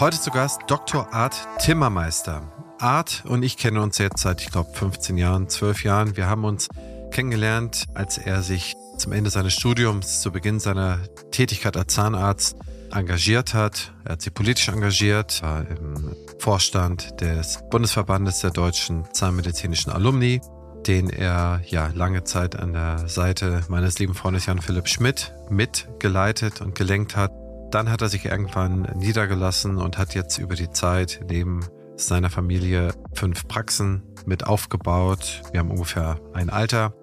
Heute zu Gast Dr. Art Timmermeister. Art und ich kennen uns jetzt seit, ich glaube, 15 Jahren, 12 Jahren. Wir haben uns kennengelernt, als er sich zum Ende seines Studiums, zu Beginn seiner Tätigkeit als Zahnarzt engagiert hat. Er hat sich politisch engagiert, war im Vorstand des Bundesverbandes der deutschen zahnmedizinischen Alumni, den er ja lange Zeit an der Seite meines lieben Freundes Jan Philipp Schmidt mitgeleitet und gelenkt hat. Dann hat er sich irgendwann niedergelassen und hat jetzt über die Zeit neben seiner Familie fünf Praxen mit aufgebaut. Wir haben ungefähr ein Alter.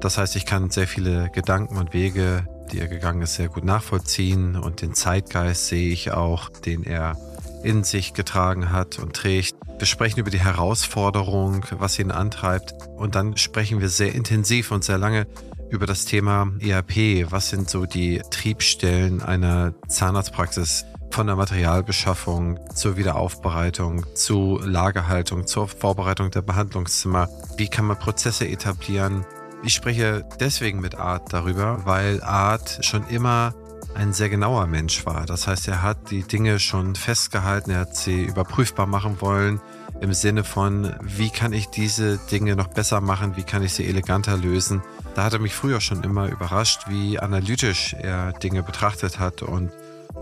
Das heißt, ich kann sehr viele Gedanken und Wege, die er gegangen ist, sehr gut nachvollziehen und den Zeitgeist sehe ich auch, den er in sich getragen hat und trägt. Wir sprechen über die Herausforderung, was ihn antreibt und dann sprechen wir sehr intensiv und sehr lange über das Thema ERP. Was sind so die Triebstellen einer Zahnarztpraxis? Von der Materialbeschaffung zur Wiederaufbereitung, zu Lagerhaltung, zur Vorbereitung der Behandlungszimmer. Wie kann man Prozesse etablieren? Ich spreche deswegen mit Art darüber, weil Art schon immer ein sehr genauer Mensch war. Das heißt, er hat die Dinge schon festgehalten, er hat sie überprüfbar machen wollen im Sinne von, wie kann ich diese Dinge noch besser machen, wie kann ich sie eleganter lösen. Da hat er mich früher schon immer überrascht, wie analytisch er Dinge betrachtet hat und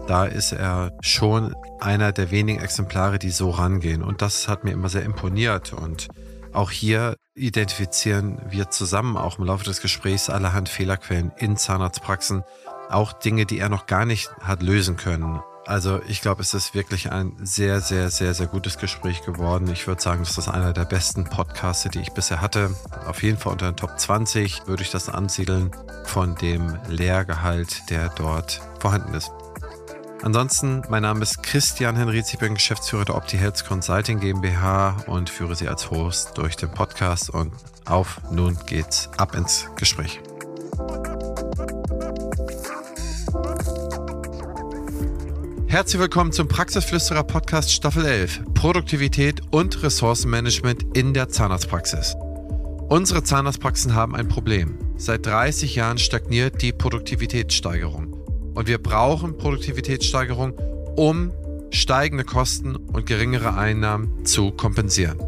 da ist er schon einer der wenigen Exemplare, die so rangehen. Und das hat mir immer sehr imponiert. Und auch hier identifizieren wir zusammen auch im Laufe des Gesprächs allerhand Fehlerquellen in Zahnarztpraxen, auch Dinge, die er noch gar nicht hat lösen können. Also ich glaube, es ist wirklich ein sehr, sehr, sehr, sehr gutes Gespräch geworden. Ich würde sagen, das ist einer der besten Podcasts, die ich bisher hatte. Auf jeden Fall unter den Top 20 würde ich das ansiedeln von dem Lehrgehalt, der dort vorhanden ist. Ansonsten, mein Name ist Christian Henriz, ich bin Geschäftsführer der OptiHealth Consulting GmbH und führe Sie als Host durch den Podcast. Und auf, nun geht's ab ins Gespräch. Herzlich willkommen zum Praxisflüsterer Podcast Staffel 11. Produktivität und Ressourcenmanagement in der Zahnarztpraxis. Unsere Zahnarztpraxen haben ein Problem. Seit 30 Jahren stagniert die Produktivitätssteigerung. Und wir brauchen Produktivitätssteigerung, um steigende Kosten und geringere Einnahmen zu kompensieren.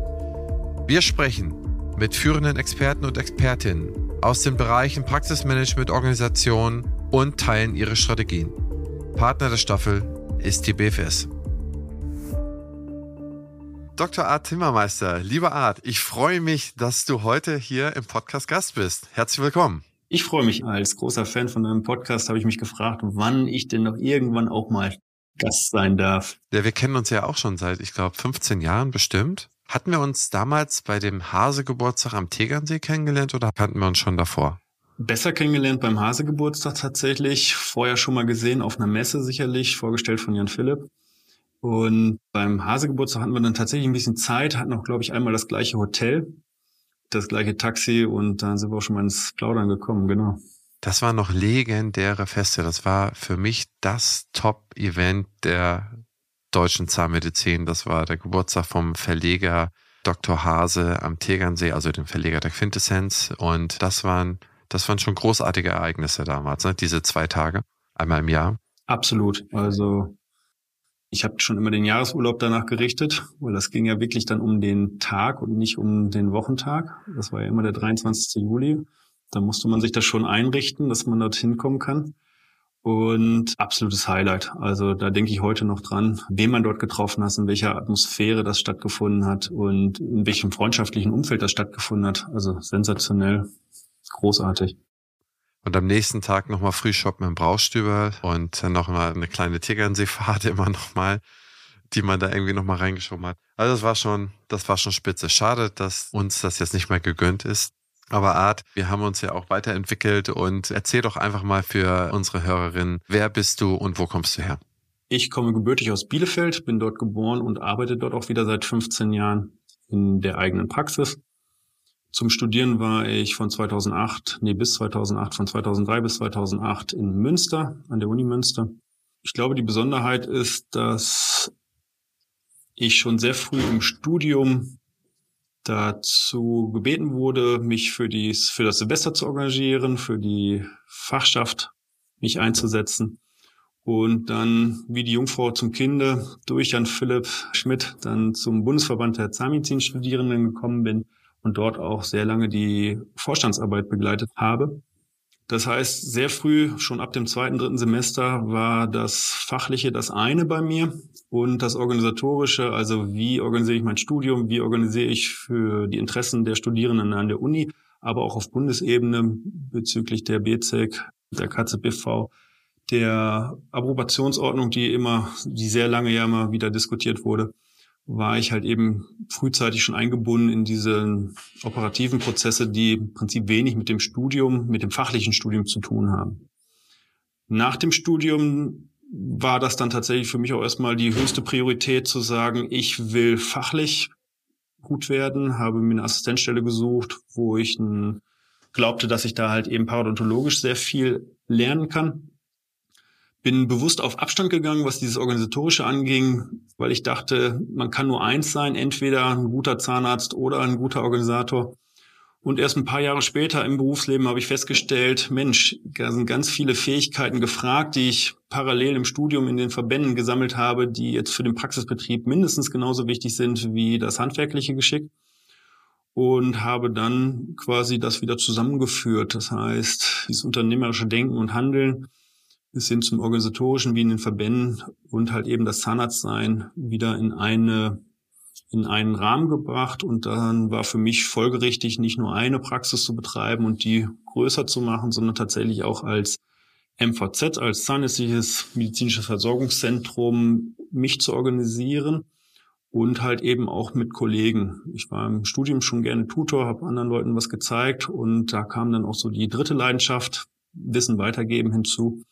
Wir sprechen mit führenden Experten und Expertinnen aus den Bereichen Praxismanagement, Organisation und teilen ihre Strategien. Partner der Staffel ist die BFS. Dr. Art Timmermeister, lieber Art, ich freue mich, dass du heute hier im Podcast Gast bist. Herzlich willkommen. Ich freue mich. Als großer Fan von deinem Podcast habe ich mich gefragt, wann ich denn noch irgendwann auch mal Gast sein darf. Ja, wir kennen uns ja auch schon seit, ich glaube, 15 Jahren bestimmt. Hatten wir uns damals bei dem Hase-Geburtstag am Tegernsee kennengelernt oder kannten wir uns schon davor? Besser kennengelernt beim Hase-Geburtstag tatsächlich. Vorher schon mal gesehen, auf einer Messe sicherlich, vorgestellt von Jan Philipp. Und beim Hase-Geburtstag hatten wir dann tatsächlich ein bisschen Zeit, hatten auch, glaube ich, einmal das gleiche Hotel das gleiche Taxi und dann sind wir auch schon mal ins Plaudern gekommen, genau. Das waren noch legendäre Feste. Das war für mich das Top-Event der deutschen Zahnmedizin. Das war der Geburtstag vom Verleger Dr. Hase am Tegernsee, also dem Verleger der Quintessenz. Und das waren, das waren schon großartige Ereignisse damals, ne? diese zwei Tage, einmal im Jahr. Absolut. Also ich habe schon immer den Jahresurlaub danach gerichtet, weil das ging ja wirklich dann um den Tag und nicht um den Wochentag. Das war ja immer der 23. Juli. Da musste man sich das schon einrichten, dass man dort hinkommen kann. Und absolutes Highlight. Also da denke ich heute noch dran, wen man dort getroffen hat, in welcher Atmosphäre das stattgefunden hat und in welchem freundschaftlichen Umfeld das stattgefunden hat. Also sensationell, großartig. Und am nächsten Tag nochmal früh shoppen im Braustüber und dann nochmal eine kleine Tegernseefahrt immer nochmal, die man da irgendwie nochmal reingeschoben hat. Also das war schon, das war schon spitze. Schade, dass uns das jetzt nicht mehr gegönnt ist. Aber Art, wir haben uns ja auch weiterentwickelt und erzähl doch einfach mal für unsere Hörerinnen, wer bist du und wo kommst du her? Ich komme gebürtig aus Bielefeld, bin dort geboren und arbeite dort auch wieder seit 15 Jahren in der eigenen Praxis. Zum Studieren war ich von 2008, nee, bis 2008, von 2003 bis 2008 in Münster, an der Uni Münster. Ich glaube, die Besonderheit ist, dass ich schon sehr früh im Studium dazu gebeten wurde, mich für, die, für das Semester zu engagieren, für die Fachschaft mich einzusetzen. und dann wie die Jungfrau zum Kinde durch Jan Philipp Schmidt dann zum Bundesverband der Zahnmedizinstudierenden gekommen bin und dort auch sehr lange die Vorstandsarbeit begleitet habe. Das heißt, sehr früh, schon ab dem zweiten, dritten Semester, war das Fachliche das eine bei mir und das Organisatorische, also wie organisiere ich mein Studium, wie organisiere ich für die Interessen der Studierenden an der Uni, aber auch auf Bundesebene bezüglich der BZEC, der KZBV, der Approbationsordnung, die immer, die sehr lange ja immer wieder diskutiert wurde, war ich halt eben frühzeitig schon eingebunden in diese operativen Prozesse, die im Prinzip wenig mit dem Studium, mit dem fachlichen Studium zu tun haben. Nach dem Studium war das dann tatsächlich für mich auch erstmal die höchste Priorität zu sagen, ich will fachlich gut werden, habe mir eine Assistenzstelle gesucht, wo ich glaubte, dass ich da halt eben parodontologisch sehr viel lernen kann bin bewusst auf Abstand gegangen, was dieses Organisatorische anging, weil ich dachte, man kann nur eins sein, entweder ein guter Zahnarzt oder ein guter Organisator. Und erst ein paar Jahre später im Berufsleben habe ich festgestellt, Mensch, da sind ganz viele Fähigkeiten gefragt, die ich parallel im Studium in den Verbänden gesammelt habe, die jetzt für den Praxisbetrieb mindestens genauso wichtig sind wie das handwerkliche Geschick. Und habe dann quasi das wieder zusammengeführt. Das heißt, dieses unternehmerische Denken und Handeln bis hin zum organisatorischen wie in den Verbänden und halt eben das Zahnarztsein wieder in eine in einen Rahmen gebracht und dann war für mich folgerichtig, nicht nur eine Praxis zu betreiben und die größer zu machen, sondern tatsächlich auch als MVZ, als zahnärztliches medizinisches Versorgungszentrum mich zu organisieren und halt eben auch mit Kollegen. Ich war im Studium schon gerne Tutor, habe anderen Leuten was gezeigt und da kam dann auch so die dritte Leidenschaft, Wissen weitergeben hinzu.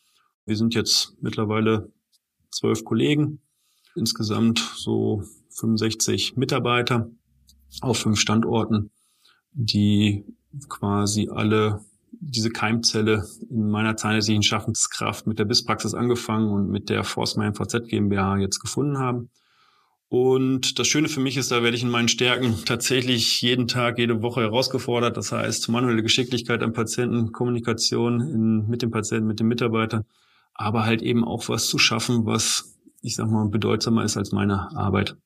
Wir sind jetzt mittlerweile zwölf Kollegen, insgesamt so 65 Mitarbeiter auf fünf Standorten, die quasi alle diese Keimzelle in meiner zahnärztlichen Schaffenskraft mit der BIS-Praxis angefangen und mit der Forstmeyer VZ GmbH jetzt gefunden haben. Und das Schöne für mich ist, da werde ich in meinen Stärken tatsächlich jeden Tag, jede Woche herausgefordert. Das heißt, manuelle Geschicklichkeit am Patienten, Kommunikation in, mit dem Patienten, mit den Mitarbeitern aber halt eben auch was zu schaffen, was, ich sag mal, bedeutsamer ist als meine Arbeit.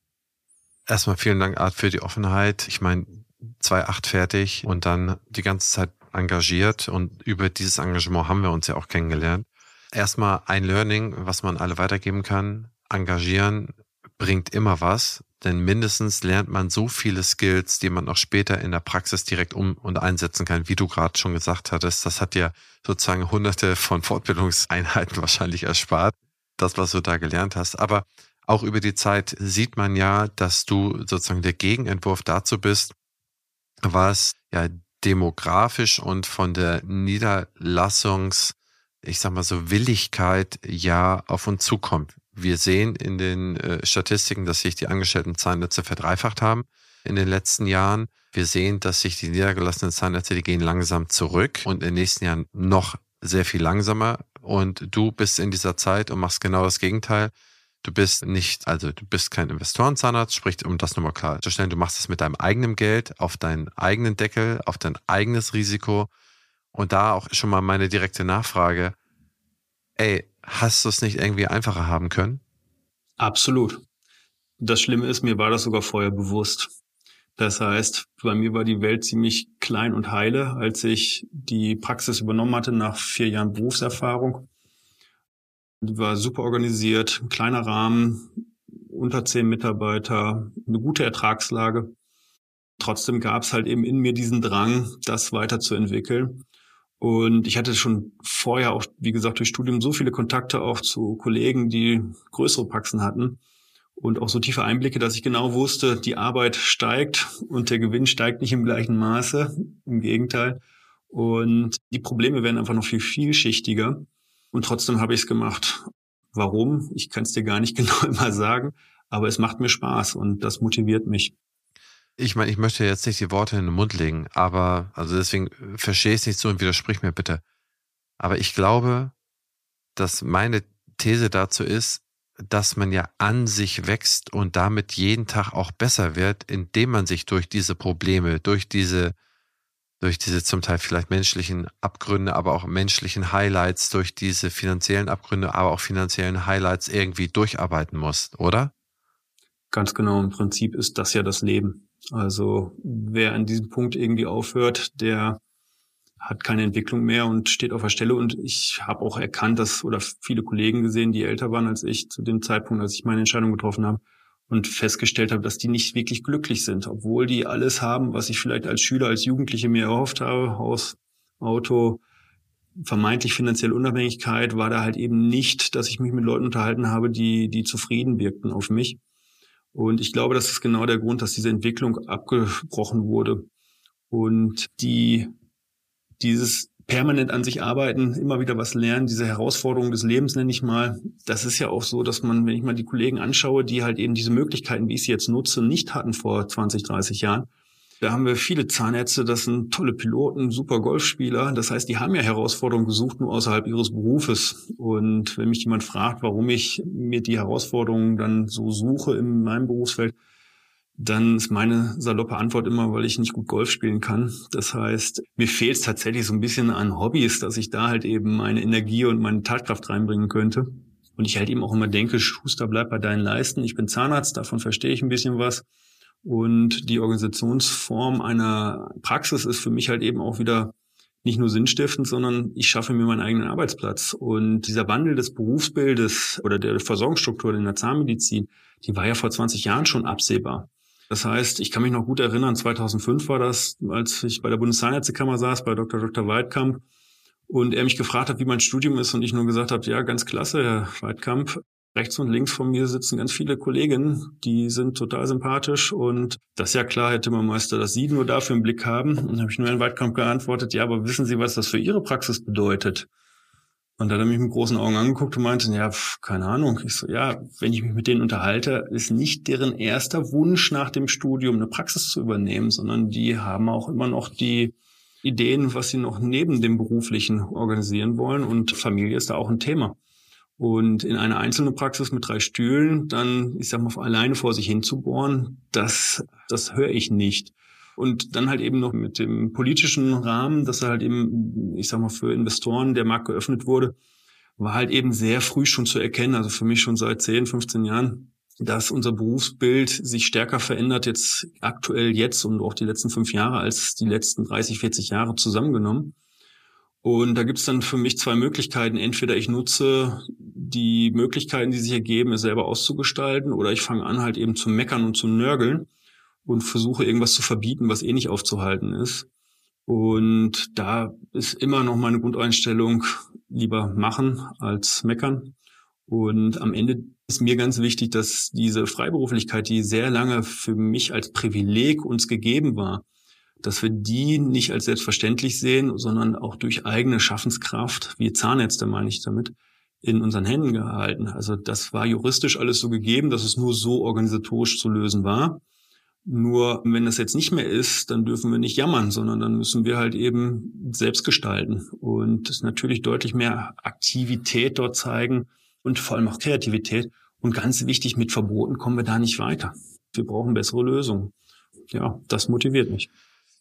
Erstmal vielen Dank, Art, für die Offenheit. Ich meine, 2.8 fertig und dann die ganze Zeit engagiert und über dieses Engagement haben wir uns ja auch kennengelernt. Erstmal ein Learning, was man alle weitergeben kann. Engagieren bringt immer was denn mindestens lernt man so viele Skills, die man auch später in der Praxis direkt um und einsetzen kann, wie du gerade schon gesagt hattest. Das hat dir sozusagen hunderte von Fortbildungseinheiten wahrscheinlich erspart, das, was du da gelernt hast. Aber auch über die Zeit sieht man ja, dass du sozusagen der Gegenentwurf dazu bist, was ja demografisch und von der Niederlassungs, ich sag mal so, Willigkeit ja auf uns zukommt. Wir sehen in den äh, Statistiken, dass sich die angestellten Zahnnetze verdreifacht haben in den letzten Jahren. Wir sehen, dass sich die niedergelassenen Zahnnetze, die gehen langsam zurück und in den nächsten Jahren noch sehr viel langsamer. Und du bist in dieser Zeit und machst genau das Gegenteil. Du bist nicht, also du bist kein Investorenzahnarzt, sprich, um das nochmal klar zu stellen, du machst es mit deinem eigenen Geld, auf deinen eigenen Deckel, auf dein eigenes Risiko. Und da auch schon mal meine direkte Nachfrage. Ey, Hast du es nicht irgendwie einfacher haben können? Absolut. Das Schlimme ist, mir war das sogar vorher bewusst. Das heißt, bei mir war die Welt ziemlich klein und heile, als ich die Praxis übernommen hatte nach vier Jahren Berufserfahrung. Die war super organisiert, ein kleiner Rahmen, unter zehn Mitarbeiter, eine gute Ertragslage. Trotzdem gab es halt eben in mir diesen Drang, das weiterzuentwickeln. Und ich hatte schon vorher auch, wie gesagt, durch Studium so viele Kontakte auch zu Kollegen, die größere Praxen hatten und auch so tiefe Einblicke, dass ich genau wusste, die Arbeit steigt und der Gewinn steigt nicht im gleichen Maße, im Gegenteil. Und die Probleme werden einfach noch viel vielschichtiger. Und trotzdem habe ich es gemacht. Warum? Ich kann es dir gar nicht genau immer sagen, aber es macht mir Spaß und das motiviert mich. Ich meine, ich möchte jetzt nicht die Worte in den Mund legen, aber, also deswegen verstehe ich es nicht so und widersprich mir bitte. Aber ich glaube, dass meine These dazu ist, dass man ja an sich wächst und damit jeden Tag auch besser wird, indem man sich durch diese Probleme, durch diese, durch diese zum Teil vielleicht menschlichen Abgründe, aber auch menschlichen Highlights, durch diese finanziellen Abgründe, aber auch finanziellen Highlights irgendwie durcharbeiten musst, oder? Ganz genau. Im Prinzip ist das ja das Leben. Also wer an diesem Punkt irgendwie aufhört, der hat keine Entwicklung mehr und steht auf der Stelle. Und ich habe auch erkannt, dass oder viele Kollegen gesehen, die älter waren als ich zu dem Zeitpunkt, als ich meine Entscheidung getroffen habe und festgestellt habe, dass die nicht wirklich glücklich sind, obwohl die alles haben, was ich vielleicht als Schüler, als Jugendliche mir erhofft habe, Haus, Auto, vermeintlich finanzielle Unabhängigkeit, war da halt eben nicht, dass ich mich mit Leuten unterhalten habe, die, die zufrieden wirkten auf mich. Und ich glaube, das ist genau der Grund, dass diese Entwicklung abgebrochen wurde. Und die dieses permanent an sich arbeiten, immer wieder was lernen, diese Herausforderung des Lebens nenne ich mal. Das ist ja auch so, dass man, wenn ich mal die Kollegen anschaue, die halt eben diese Möglichkeiten, wie ich sie jetzt nutze, nicht hatten vor 20, 30 Jahren. Da haben wir viele Zahnärzte, das sind tolle Piloten, super Golfspieler. Das heißt, die haben ja Herausforderungen gesucht, nur außerhalb ihres Berufes. Und wenn mich jemand fragt, warum ich mir die Herausforderungen dann so suche in meinem Berufsfeld, dann ist meine saloppe Antwort immer, weil ich nicht gut Golf spielen kann. Das heißt, mir fehlt es tatsächlich so ein bisschen an Hobbys, dass ich da halt eben meine Energie und meine Tatkraft reinbringen könnte. Und ich halt eben auch immer denke, Schuster, bleib bei deinen Leisten. Ich bin Zahnarzt, davon verstehe ich ein bisschen was. Und die Organisationsform einer Praxis ist für mich halt eben auch wieder nicht nur sinnstiftend, sondern ich schaffe mir meinen eigenen Arbeitsplatz. Und dieser Wandel des Berufsbildes oder der Versorgungsstruktur in der Zahnmedizin, die war ja vor 20 Jahren schon absehbar. Das heißt, ich kann mich noch gut erinnern, 2005 war das, als ich bei der Bundeszahnärztekammer saß, bei Dr. Dr. Weidkamp, und er mich gefragt hat, wie mein Studium ist, und ich nur gesagt habe, ja, ganz klasse, Herr Weidkamp. Rechts und links von mir sitzen ganz viele Kolleginnen, die sind total sympathisch und das ist ja klar, Herr Timmermeister, dass Sie nur dafür im Blick haben. Und dann habe ich nur Herrn Weidkamp geantwortet, ja, aber wissen Sie, was das für Ihre Praxis bedeutet? Und da hat er mich mit großen Augen angeguckt und meinte, ja, pf, keine Ahnung. Ich so, ja, wenn ich mich mit denen unterhalte, ist nicht deren erster Wunsch nach dem Studium eine Praxis zu übernehmen, sondern die haben auch immer noch die Ideen, was sie noch neben dem beruflichen organisieren wollen. Und Familie ist da auch ein Thema. Und in eine einzelne Praxis mit drei Stühlen dann, ich sag mal, alleine vor sich hinzubohren, das, das höre ich nicht. Und dann halt eben noch mit dem politischen Rahmen, dass halt eben, ich sag mal, für Investoren der Markt geöffnet wurde, war halt eben sehr früh schon zu erkennen, also für mich schon seit 10, 15 Jahren, dass unser Berufsbild sich stärker verändert jetzt aktuell jetzt und auch die letzten fünf Jahre als die letzten 30, 40 Jahre zusammengenommen. Und da gibt's dann für mich zwei Möglichkeiten. Entweder ich nutze die Möglichkeiten, die sich ergeben, es selber auszugestalten, oder ich fange an, halt eben zu meckern und zu nörgeln und versuche irgendwas zu verbieten, was eh nicht aufzuhalten ist. Und da ist immer noch meine Grundeinstellung, lieber machen als meckern. Und am Ende ist mir ganz wichtig, dass diese Freiberuflichkeit, die sehr lange für mich als Privileg uns gegeben war, dass wir die nicht als selbstverständlich sehen, sondern auch durch eigene Schaffenskraft, wie Zahnärzte meine ich damit, in unseren Händen gehalten. Also das war juristisch alles so gegeben, dass es nur so organisatorisch zu lösen war. Nur wenn das jetzt nicht mehr ist, dann dürfen wir nicht jammern, sondern dann müssen wir halt eben selbst gestalten und natürlich deutlich mehr Aktivität dort zeigen und vor allem auch Kreativität. Und ganz wichtig, mit Verboten kommen wir da nicht weiter. Wir brauchen bessere Lösungen. Ja, das motiviert mich.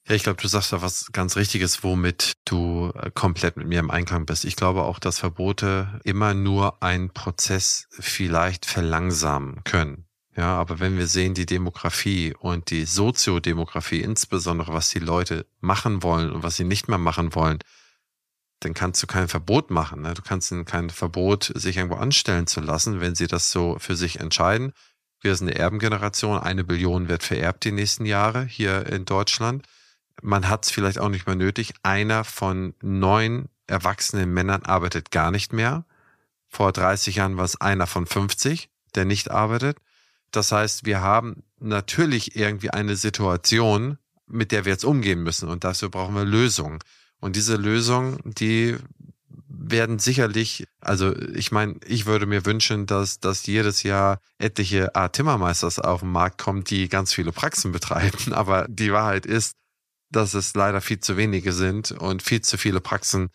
Ja, ich glaube, du sagst da was ganz Richtiges, womit du äh, komplett mit mir im Einklang bist. Ich glaube auch, dass Verbote immer nur einen Prozess vielleicht verlangsamen können. Ja, aber wenn wir sehen, die Demografie und die Soziodemografie, insbesondere was die Leute machen wollen und was sie nicht mehr machen wollen, dann kannst du kein Verbot machen. Ne? Du kannst kein Verbot, sich irgendwo anstellen zu lassen, wenn sie das so für sich entscheiden. Wir sind eine Erbengeneration, eine Billion wird vererbt die nächsten Jahre hier in Deutschland. Man hat es vielleicht auch nicht mehr nötig. Einer von neun erwachsenen Männern arbeitet gar nicht mehr. Vor 30 Jahren war es einer von 50, der nicht arbeitet. Das heißt, wir haben natürlich irgendwie eine Situation, mit der wir jetzt umgehen müssen und dafür brauchen wir Lösungen. Und diese Lösungen, die werden sicherlich, also ich meine, ich würde mir wünschen, dass, dass jedes Jahr etliche Art Timmermeisters auf den Markt kommen, die ganz viele Praxen betreiben. Aber die Wahrheit ist, dass es leider viel zu wenige sind und viel zu viele Praxen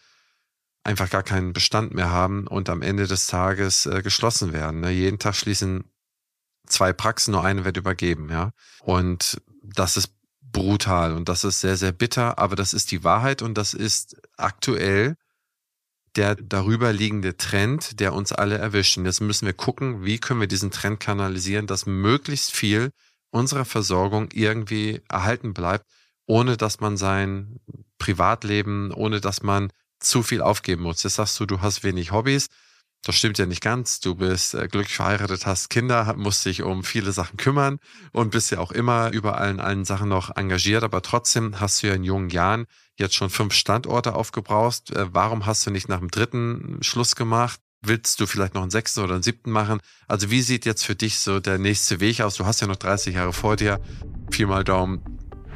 einfach gar keinen Bestand mehr haben und am Ende des Tages äh, geschlossen werden. Ne? Jeden Tag schließen zwei Praxen, nur eine wird übergeben, ja. Und das ist brutal und das ist sehr, sehr bitter, aber das ist die Wahrheit und das ist aktuell der darüber liegende Trend, der uns alle erwischt. Und jetzt müssen wir gucken, wie können wir diesen Trend kanalisieren, dass möglichst viel unserer Versorgung irgendwie erhalten bleibt, ohne dass man sein Privatleben, ohne dass man zu viel aufgeben muss. Jetzt sagst du, du hast wenig Hobbys. Das stimmt ja nicht ganz. Du bist äh, glücklich verheiratet, hast Kinder, musst dich um viele Sachen kümmern und bist ja auch immer überall in allen Sachen noch engagiert. Aber trotzdem hast du ja in jungen Jahren jetzt schon fünf Standorte aufgebraucht. Äh, warum hast du nicht nach dem dritten Schluss gemacht? Willst du vielleicht noch einen sechsten oder einen siebten machen? Also wie sieht jetzt für dich so der nächste Weg aus? Du hast ja noch 30 Jahre vor dir. Viermal Daumen.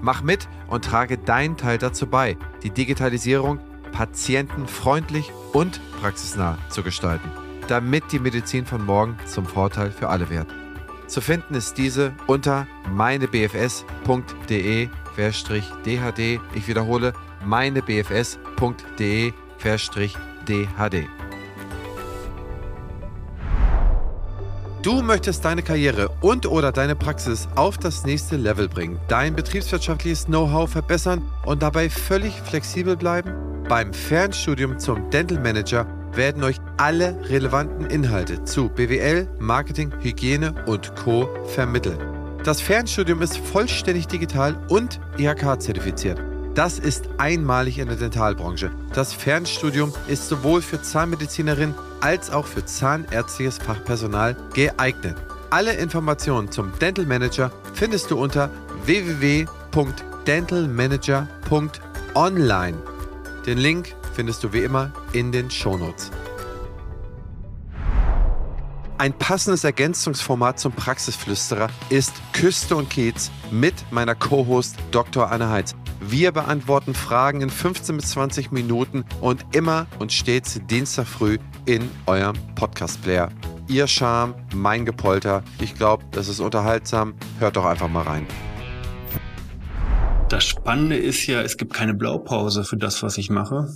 Mach mit und trage deinen Teil dazu bei, die Digitalisierung patientenfreundlich und praxisnah zu gestalten, damit die Medizin von morgen zum Vorteil für alle wird. Zu finden ist diese unter meinebfs.de-dhd. Ich wiederhole, meinebfs.de-dhd. Du möchtest deine Karriere und oder deine Praxis auf das nächste Level bringen, dein betriebswirtschaftliches Know-how verbessern und dabei völlig flexibel bleiben? Beim Fernstudium zum Dental Manager werden euch alle relevanten Inhalte zu BWL, Marketing, Hygiene und Co. vermittelt. Das Fernstudium ist vollständig digital und IHK-zertifiziert. Das ist einmalig in der Dentalbranche. Das Fernstudium ist sowohl für Zahnmedizinerinnen als auch für zahnärztliches Fachpersonal geeignet. Alle Informationen zum Dental Manager findest du unter www.dentalmanager.online. Den Link findest du wie immer in den Shownotes. Ein passendes Ergänzungsformat zum Praxisflüsterer ist Küste und Kiez mit meiner Co-Host Dr. Anne Heitz. Wir beantworten Fragen in 15 bis 20 Minuten und immer und stets Dienstag früh in eurem Podcast-Player. Ihr Charme, mein Gepolter. Ich glaube, das ist unterhaltsam. Hört doch einfach mal rein. Das Spannende ist ja, es gibt keine Blaupause für das, was ich mache.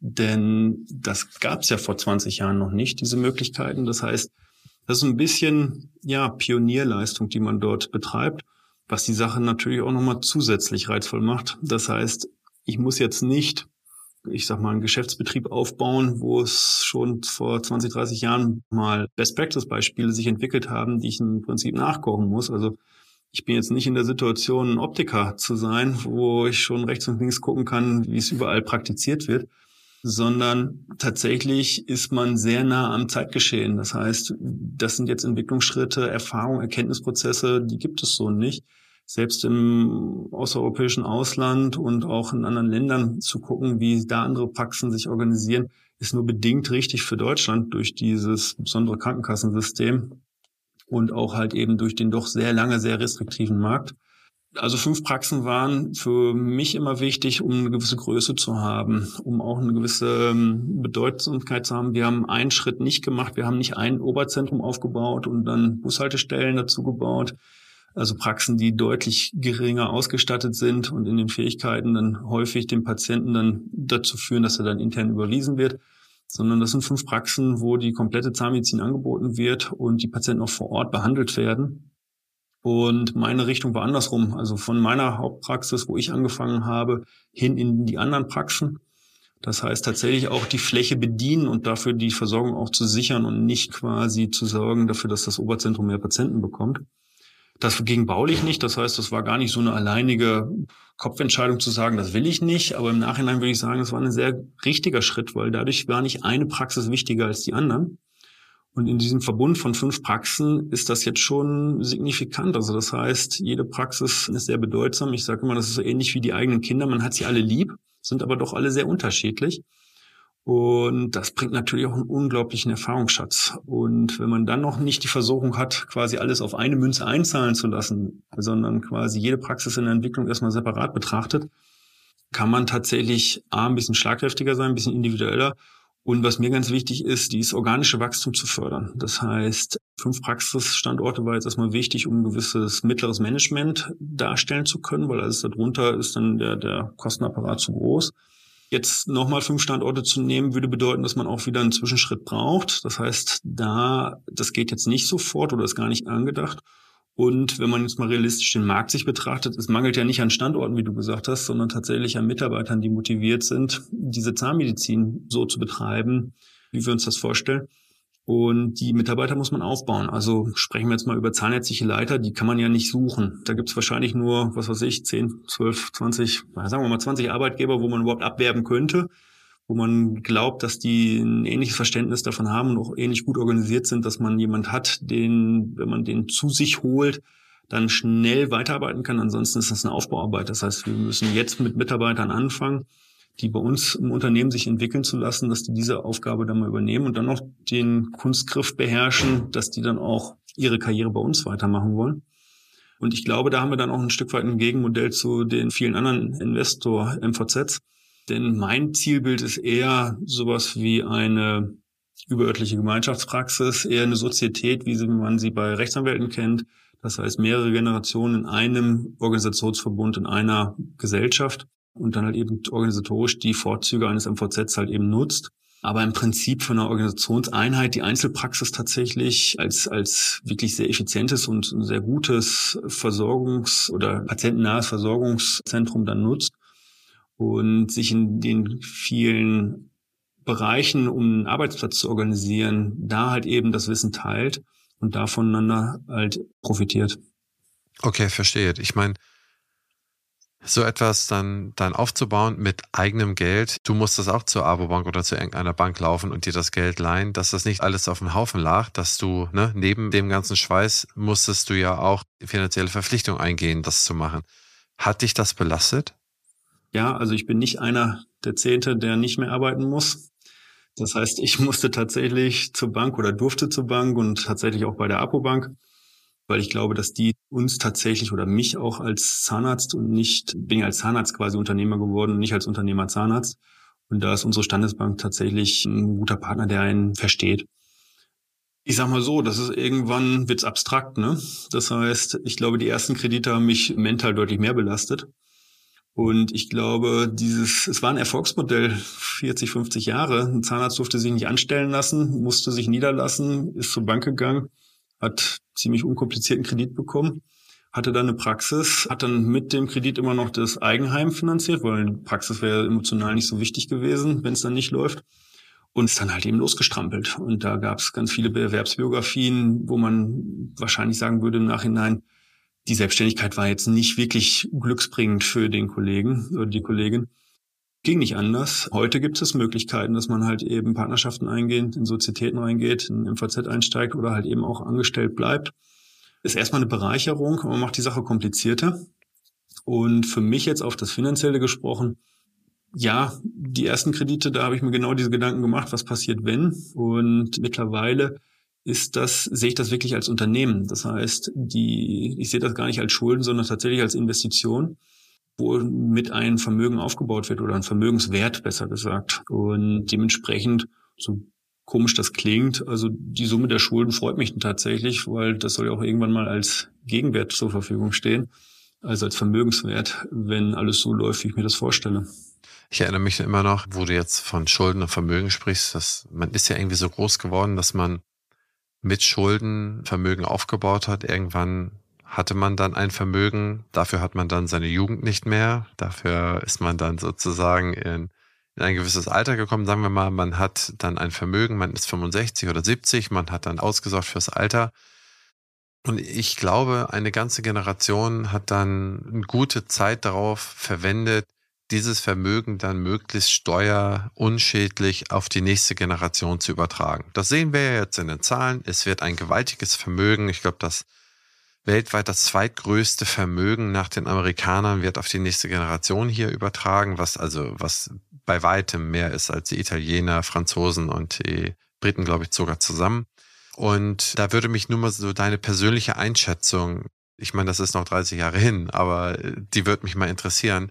Denn das gab es ja vor 20 Jahren noch nicht, diese Möglichkeiten. Das heißt, das ist ein bisschen ja Pionierleistung, die man dort betreibt, was die Sache natürlich auch nochmal zusätzlich reizvoll macht. Das heißt, ich muss jetzt nicht, ich sag mal, einen Geschäftsbetrieb aufbauen, wo es schon vor 20, 30 Jahren mal Best-Practice-Beispiele sich entwickelt haben, die ich im Prinzip nachkochen muss. Also ich bin jetzt nicht in der Situation, ein Optiker zu sein, wo ich schon rechts und links gucken kann, wie es überall praktiziert wird, sondern tatsächlich ist man sehr nah am Zeitgeschehen. Das heißt, das sind jetzt Entwicklungsschritte, Erfahrungen, Erkenntnisprozesse, die gibt es so nicht. Selbst im außereuropäischen Ausland und auch in anderen Ländern zu gucken, wie da andere Praxen sich organisieren, ist nur bedingt richtig für Deutschland durch dieses besondere Krankenkassensystem und auch halt eben durch den doch sehr lange, sehr restriktiven Markt. Also fünf Praxen waren für mich immer wichtig, um eine gewisse Größe zu haben, um auch eine gewisse ähm, Bedeutsamkeit zu haben. Wir haben einen Schritt nicht gemacht. Wir haben nicht ein Oberzentrum aufgebaut und dann Bushaltestellen dazu gebaut. Also Praxen, die deutlich geringer ausgestattet sind und in den Fähigkeiten dann häufig den Patienten dann dazu führen, dass er dann intern überwiesen wird. Sondern das sind fünf Praxen, wo die komplette Zahnmedizin angeboten wird und die Patienten auch vor Ort behandelt werden und meine Richtung war andersrum, also von meiner Hauptpraxis, wo ich angefangen habe, hin in die anderen Praxen. Das heißt tatsächlich auch die Fläche bedienen und dafür die Versorgung auch zu sichern und nicht quasi zu sorgen dafür, dass das Oberzentrum mehr Patienten bekommt. Das ging baulich nicht. Das heißt, das war gar nicht so eine alleinige Kopfentscheidung zu sagen, das will ich nicht. Aber im Nachhinein würde ich sagen, das war ein sehr richtiger Schritt, weil dadurch war nicht eine Praxis wichtiger als die anderen. Und in diesem Verbund von fünf Praxen ist das jetzt schon signifikant. Also das heißt, jede Praxis ist sehr bedeutsam. Ich sage immer, das ist so ähnlich wie die eigenen Kinder. Man hat sie alle lieb, sind aber doch alle sehr unterschiedlich. Und das bringt natürlich auch einen unglaublichen Erfahrungsschatz. Und wenn man dann noch nicht die Versuchung hat, quasi alles auf eine Münze einzahlen zu lassen, sondern quasi jede Praxis in der Entwicklung erstmal separat betrachtet, kann man tatsächlich A, ein bisschen schlagkräftiger sein, ein bisschen individueller. Und was mir ganz wichtig ist, dieses organische Wachstum zu fördern. Das heißt, fünf Praxisstandorte war jetzt erstmal wichtig, um ein gewisses mittleres Management darstellen zu können, weil alles darunter ist dann der, der Kostenapparat zu groß. Jetzt nochmal fünf Standorte zu nehmen, würde bedeuten, dass man auch wieder einen Zwischenschritt braucht. Das heißt, da, das geht jetzt nicht sofort oder ist gar nicht angedacht. Und wenn man jetzt mal realistisch den Markt sich betrachtet, es mangelt ja nicht an Standorten, wie du gesagt hast, sondern tatsächlich an Mitarbeitern, die motiviert sind, diese Zahnmedizin so zu betreiben, wie wir uns das vorstellen. Und die Mitarbeiter muss man aufbauen. Also sprechen wir jetzt mal über zahnärztliche Leiter, die kann man ja nicht suchen. Da gibt es wahrscheinlich nur, was weiß ich, 10, 12, 20, sagen wir mal 20 Arbeitgeber, wo man überhaupt abwerben könnte, wo man glaubt, dass die ein ähnliches Verständnis davon haben und auch ähnlich gut organisiert sind, dass man jemand hat, den, wenn man den zu sich holt, dann schnell weiterarbeiten kann. Ansonsten ist das eine Aufbauarbeit. Das heißt, wir müssen jetzt mit Mitarbeitern anfangen die bei uns im Unternehmen sich entwickeln zu lassen, dass die diese Aufgabe dann mal übernehmen und dann noch den Kunstgriff beherrschen, dass die dann auch ihre Karriere bei uns weitermachen wollen. Und ich glaube, da haben wir dann auch ein Stück weit ein Gegenmodell zu den vielen anderen Investor-MVZs. Denn mein Zielbild ist eher sowas wie eine überörtliche Gemeinschaftspraxis, eher eine Sozietät, wie man sie bei Rechtsanwälten kennt. Das heißt, mehrere Generationen in einem Organisationsverbund, in einer Gesellschaft und dann halt eben organisatorisch die Vorzüge eines MVZs halt eben nutzt. Aber im Prinzip von einer Organisationseinheit die Einzelpraxis tatsächlich als, als wirklich sehr effizientes und sehr gutes Versorgungs- oder patientennahes Versorgungszentrum dann nutzt und sich in den vielen Bereichen, um einen Arbeitsplatz zu organisieren, da halt eben das Wissen teilt und da voneinander halt profitiert. Okay, verstehe. Ich meine, so etwas dann, dann aufzubauen mit eigenem Geld. Du musst das auch zur Abobank oder zu irgendeiner Bank laufen und dir das Geld leihen, dass das nicht alles auf dem Haufen lag, dass du, ne, neben dem ganzen Schweiß musstest du ja auch finanzielle Verpflichtung eingehen, das zu machen. Hat dich das belastet? Ja, also ich bin nicht einer der Zehnte, der nicht mehr arbeiten muss. Das heißt, ich musste tatsächlich zur Bank oder durfte zur Bank und tatsächlich auch bei der Apobank weil ich glaube, dass die uns tatsächlich oder mich auch als Zahnarzt und nicht, bin ja als Zahnarzt quasi Unternehmer geworden und nicht als Unternehmer Zahnarzt. Und da ist unsere Standesbank tatsächlich ein guter Partner, der einen versteht. Ich sag mal so, das ist irgendwann wird's abstrakt, ne? Das heißt, ich glaube, die ersten Kredite haben mich mental deutlich mehr belastet. Und ich glaube, dieses, es war ein Erfolgsmodell, 40, 50 Jahre. Ein Zahnarzt durfte sich nicht anstellen lassen, musste sich niederlassen, ist zur Bank gegangen hat ziemlich unkomplizierten Kredit bekommen, hatte dann eine Praxis, hat dann mit dem Kredit immer noch das Eigenheim finanziert, weil die Praxis wäre emotional nicht so wichtig gewesen, wenn es dann nicht läuft. Und ist dann halt eben losgestrampelt. Und da gab es ganz viele Bewerbsbiografien, wo man wahrscheinlich sagen würde im Nachhinein, die Selbstständigkeit war jetzt nicht wirklich glücksbringend für den Kollegen oder die Kollegin ging nicht anders. Heute gibt es Möglichkeiten, dass man halt eben Partnerschaften eingeht, in Sozietäten reingeht, in MVZ einsteigt oder halt eben auch angestellt bleibt. Ist erstmal eine Bereicherung, aber macht die Sache komplizierter. Und für mich jetzt auf das Finanzielle gesprochen, ja, die ersten Kredite, da habe ich mir genau diese Gedanken gemacht, was passiert, wenn. Und mittlerweile ist das, sehe ich das wirklich als Unternehmen. Das heißt, die, ich sehe das gar nicht als Schulden, sondern tatsächlich als Investition wo mit ein Vermögen aufgebaut wird oder ein Vermögenswert, besser gesagt. Und dementsprechend, so komisch das klingt, also die Summe der Schulden freut mich tatsächlich, weil das soll ja auch irgendwann mal als Gegenwert zur Verfügung stehen, also als Vermögenswert, wenn alles so läuft, wie ich mir das vorstelle. Ich erinnere mich immer noch, wo du jetzt von Schulden und Vermögen sprichst, dass man ist ja irgendwie so groß geworden, dass man mit Schulden Vermögen aufgebaut hat. Irgendwann hatte man dann ein Vermögen, dafür hat man dann seine Jugend nicht mehr, dafür ist man dann sozusagen in, in ein gewisses Alter gekommen, sagen wir mal, man hat dann ein Vermögen, man ist 65 oder 70, man hat dann ausgesorgt fürs Alter. Und ich glaube, eine ganze Generation hat dann eine gute Zeit darauf verwendet, dieses Vermögen dann möglichst steuerunschädlich auf die nächste Generation zu übertragen. Das sehen wir ja jetzt in den Zahlen. Es wird ein gewaltiges Vermögen. Ich glaube, das weltweit das zweitgrößte Vermögen nach den Amerikanern wird auf die nächste Generation hier übertragen, was also, was bei weitem mehr ist als die Italiener, Franzosen und die Briten, glaube ich, sogar zusammen. Und da würde mich nur mal so deine persönliche Einschätzung, ich meine, das ist noch 30 Jahre hin, aber die würde mich mal interessieren.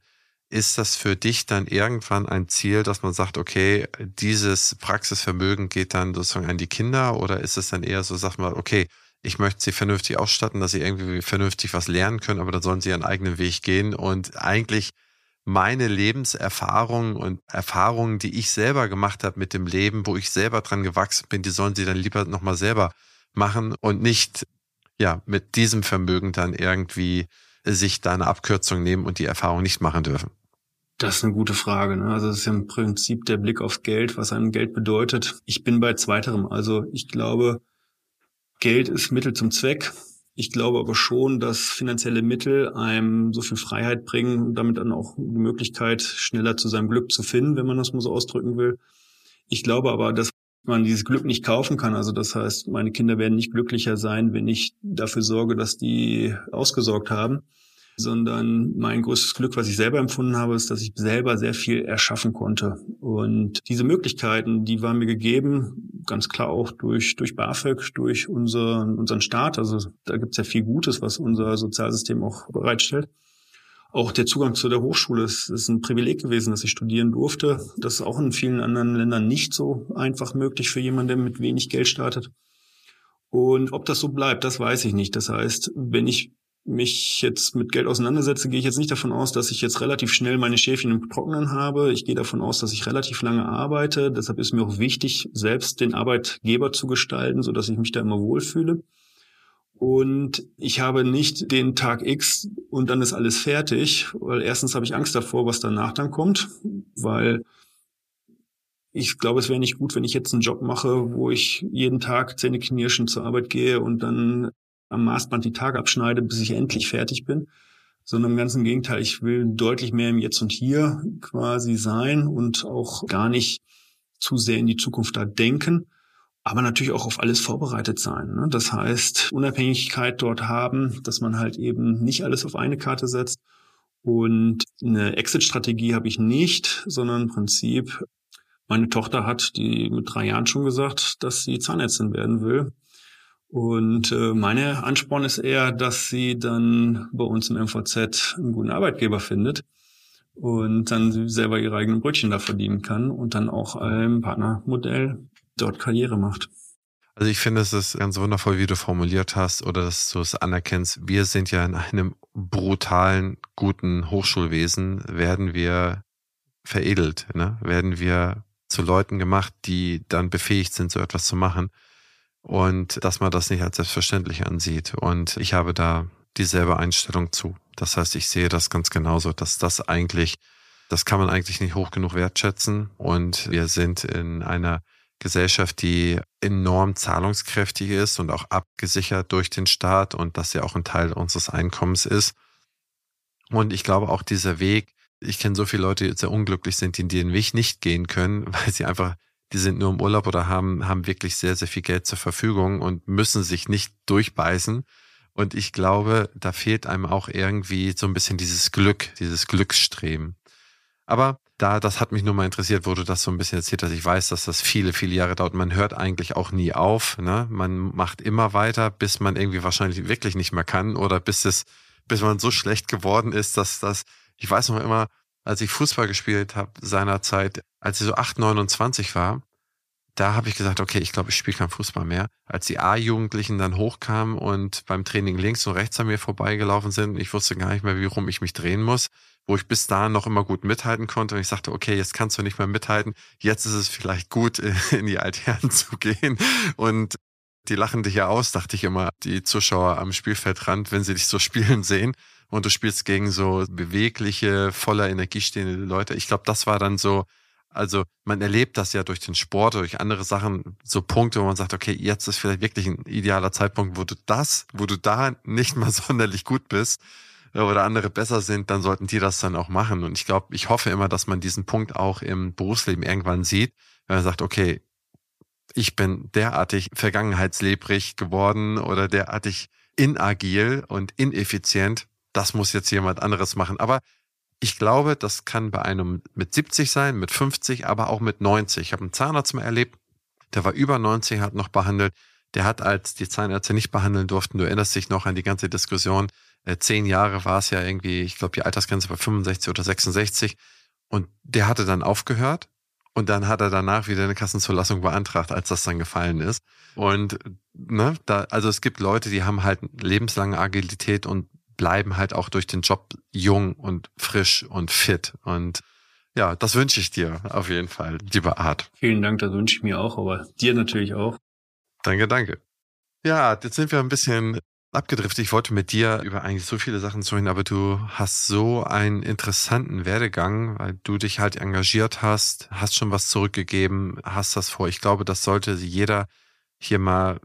Ist das für dich dann irgendwann ein Ziel, dass man sagt, okay, dieses Praxisvermögen geht dann sozusagen an die Kinder? Oder ist es dann eher so, sag mal, okay, ich möchte sie vernünftig ausstatten, dass sie irgendwie vernünftig was lernen können, aber dann sollen sie ihren eigenen Weg gehen? Und eigentlich meine Lebenserfahrungen und Erfahrungen, die ich selber gemacht habe mit dem Leben, wo ich selber dran gewachsen bin, die sollen sie dann lieber nochmal selber machen und nicht ja mit diesem Vermögen dann irgendwie sich da eine Abkürzung nehmen und die Erfahrung nicht machen dürfen. Das ist eine gute Frage. Ne? Also es ist ja im Prinzip der Blick aufs Geld, was einem Geld bedeutet. Ich bin bei zweiterem. Also ich glaube, Geld ist Mittel zum Zweck. Ich glaube aber schon, dass finanzielle Mittel einem so viel Freiheit bringen und damit dann auch die Möglichkeit, schneller zu seinem Glück zu finden, wenn man das mal so ausdrücken will. Ich glaube aber, dass man dieses Glück nicht kaufen kann. Also das heißt, meine Kinder werden nicht glücklicher sein, wenn ich dafür sorge, dass die ausgesorgt haben sondern mein größtes Glück, was ich selber empfunden habe, ist, dass ich selber sehr viel erschaffen konnte. Und diese Möglichkeiten, die waren mir gegeben, ganz klar auch durch, durch BAföG, durch unseren, unseren Staat. Also da gibt es ja viel Gutes, was unser Sozialsystem auch bereitstellt. Auch der Zugang zu der Hochschule ist, ist ein Privileg gewesen, dass ich studieren durfte. Das ist auch in vielen anderen Ländern nicht so einfach möglich für jemanden, der mit wenig Geld startet. Und ob das so bleibt, das weiß ich nicht. Das heißt, wenn ich mich jetzt mit Geld auseinandersetze, gehe ich jetzt nicht davon aus, dass ich jetzt relativ schnell meine Schäfchen im Trocknen habe. Ich gehe davon aus, dass ich relativ lange arbeite. Deshalb ist mir auch wichtig, selbst den Arbeitgeber zu gestalten, so dass ich mich da immer wohlfühle. Und ich habe nicht den Tag X und dann ist alles fertig, weil erstens habe ich Angst davor, was danach dann kommt, weil ich glaube, es wäre nicht gut, wenn ich jetzt einen Job mache, wo ich jeden Tag zähneknirschend zur Arbeit gehe und dann am Maßband die Tage abschneide, bis ich endlich fertig bin, sondern im ganzen Gegenteil, ich will deutlich mehr im Jetzt und Hier quasi sein und auch gar nicht zu sehr in die Zukunft da denken, aber natürlich auch auf alles vorbereitet sein. Ne? Das heißt, Unabhängigkeit dort haben, dass man halt eben nicht alles auf eine Karte setzt. Und eine Exit-Strategie habe ich nicht, sondern im Prinzip, meine Tochter hat die mit drei Jahren schon gesagt, dass sie Zahnärztin werden will. Und äh, meine Ansporn ist eher, dass sie dann bei uns im MVZ einen guten Arbeitgeber findet und dann selber ihre eigenen Brötchen da verdienen kann und dann auch im Partnermodell dort Karriere macht. Also ich finde, es ist ganz wundervoll, wie du formuliert hast oder dass du es anerkennst. Wir sind ja in einem brutalen, guten Hochschulwesen, werden wir veredelt, ne? werden wir zu Leuten gemacht, die dann befähigt sind, so etwas zu machen und dass man das nicht als selbstverständlich ansieht. Und ich habe da dieselbe Einstellung zu. Das heißt, ich sehe das ganz genauso, dass das eigentlich, das kann man eigentlich nicht hoch genug wertschätzen. Und wir sind in einer Gesellschaft, die enorm zahlungskräftig ist und auch abgesichert durch den Staat und das ja auch ein Teil unseres Einkommens ist. Und ich glaube auch dieser Weg, ich kenne so viele Leute, die sehr unglücklich sind, die den Weg nicht gehen können, weil sie einfach die sind nur im Urlaub oder haben, haben wirklich sehr, sehr viel Geld zur Verfügung und müssen sich nicht durchbeißen. Und ich glaube, da fehlt einem auch irgendwie so ein bisschen dieses Glück, dieses Glücksstreben. Aber da, das hat mich nur mal interessiert, wo du das so ein bisschen erzählt hast. Ich weiß, dass das viele, viele Jahre dauert. Man hört eigentlich auch nie auf. Ne? Man macht immer weiter, bis man irgendwie wahrscheinlich wirklich nicht mehr kann oder bis es, bis man so schlecht geworden ist, dass das, ich weiß noch immer, als ich Fußball gespielt habe seinerzeit, als ich so 8, 29 war, da habe ich gesagt, okay, ich glaube, ich spiele kein Fußball mehr. Als die A-Jugendlichen dann hochkamen und beim Training links und rechts an mir vorbeigelaufen sind, ich wusste gar nicht mehr, wie rum ich mich drehen muss, wo ich bis dahin noch immer gut mithalten konnte. Und ich sagte, okay, jetzt kannst du nicht mehr mithalten. Jetzt ist es vielleicht gut, in die Altherren zu gehen. Und die lachen dich ja aus, dachte ich immer, die Zuschauer am Spielfeldrand, wenn sie dich so spielen sehen und du spielst gegen so bewegliche, voller Energie stehende Leute. Ich glaube, das war dann so, also man erlebt das ja durch den Sport, durch andere Sachen, so Punkte, wo man sagt, okay, jetzt ist vielleicht wirklich ein idealer Zeitpunkt, wo du das, wo du da nicht mal sonderlich gut bist oder andere besser sind, dann sollten die das dann auch machen. Und ich glaube, ich hoffe immer, dass man diesen Punkt auch im Berufsleben irgendwann sieht, wenn man sagt, okay, ich bin derartig vergangenheitslebrig geworden oder derartig inagil und ineffizient. Das muss jetzt jemand anderes machen. Aber ich glaube, das kann bei einem mit 70 sein, mit 50, aber auch mit 90. Ich habe einen Zahnarzt mal erlebt, der war über 90, hat noch behandelt. Der hat, als die Zahnärzte nicht behandeln durften, du erinnerst dich noch an die ganze Diskussion, äh, zehn Jahre war es ja irgendwie, ich glaube, die Altersgrenze war 65 oder 66. Und der hatte dann aufgehört und dann hat er danach wieder eine Kassenzulassung beantragt, als das dann gefallen ist. Und ne, da, also es gibt Leute, die haben halt lebenslange Agilität und bleiben halt auch durch den Job jung und frisch und fit. Und ja, das wünsche ich dir auf jeden Fall, lieber Art. Vielen Dank, das wünsche ich mir auch, aber dir natürlich auch. Danke, danke. Ja, jetzt sind wir ein bisschen abgedriftet. Ich wollte mit dir über eigentlich so viele Sachen sprechen, aber du hast so einen interessanten Werdegang, weil du dich halt engagiert hast, hast schon was zurückgegeben, hast das vor. Ich glaube, das sollte jeder hier mal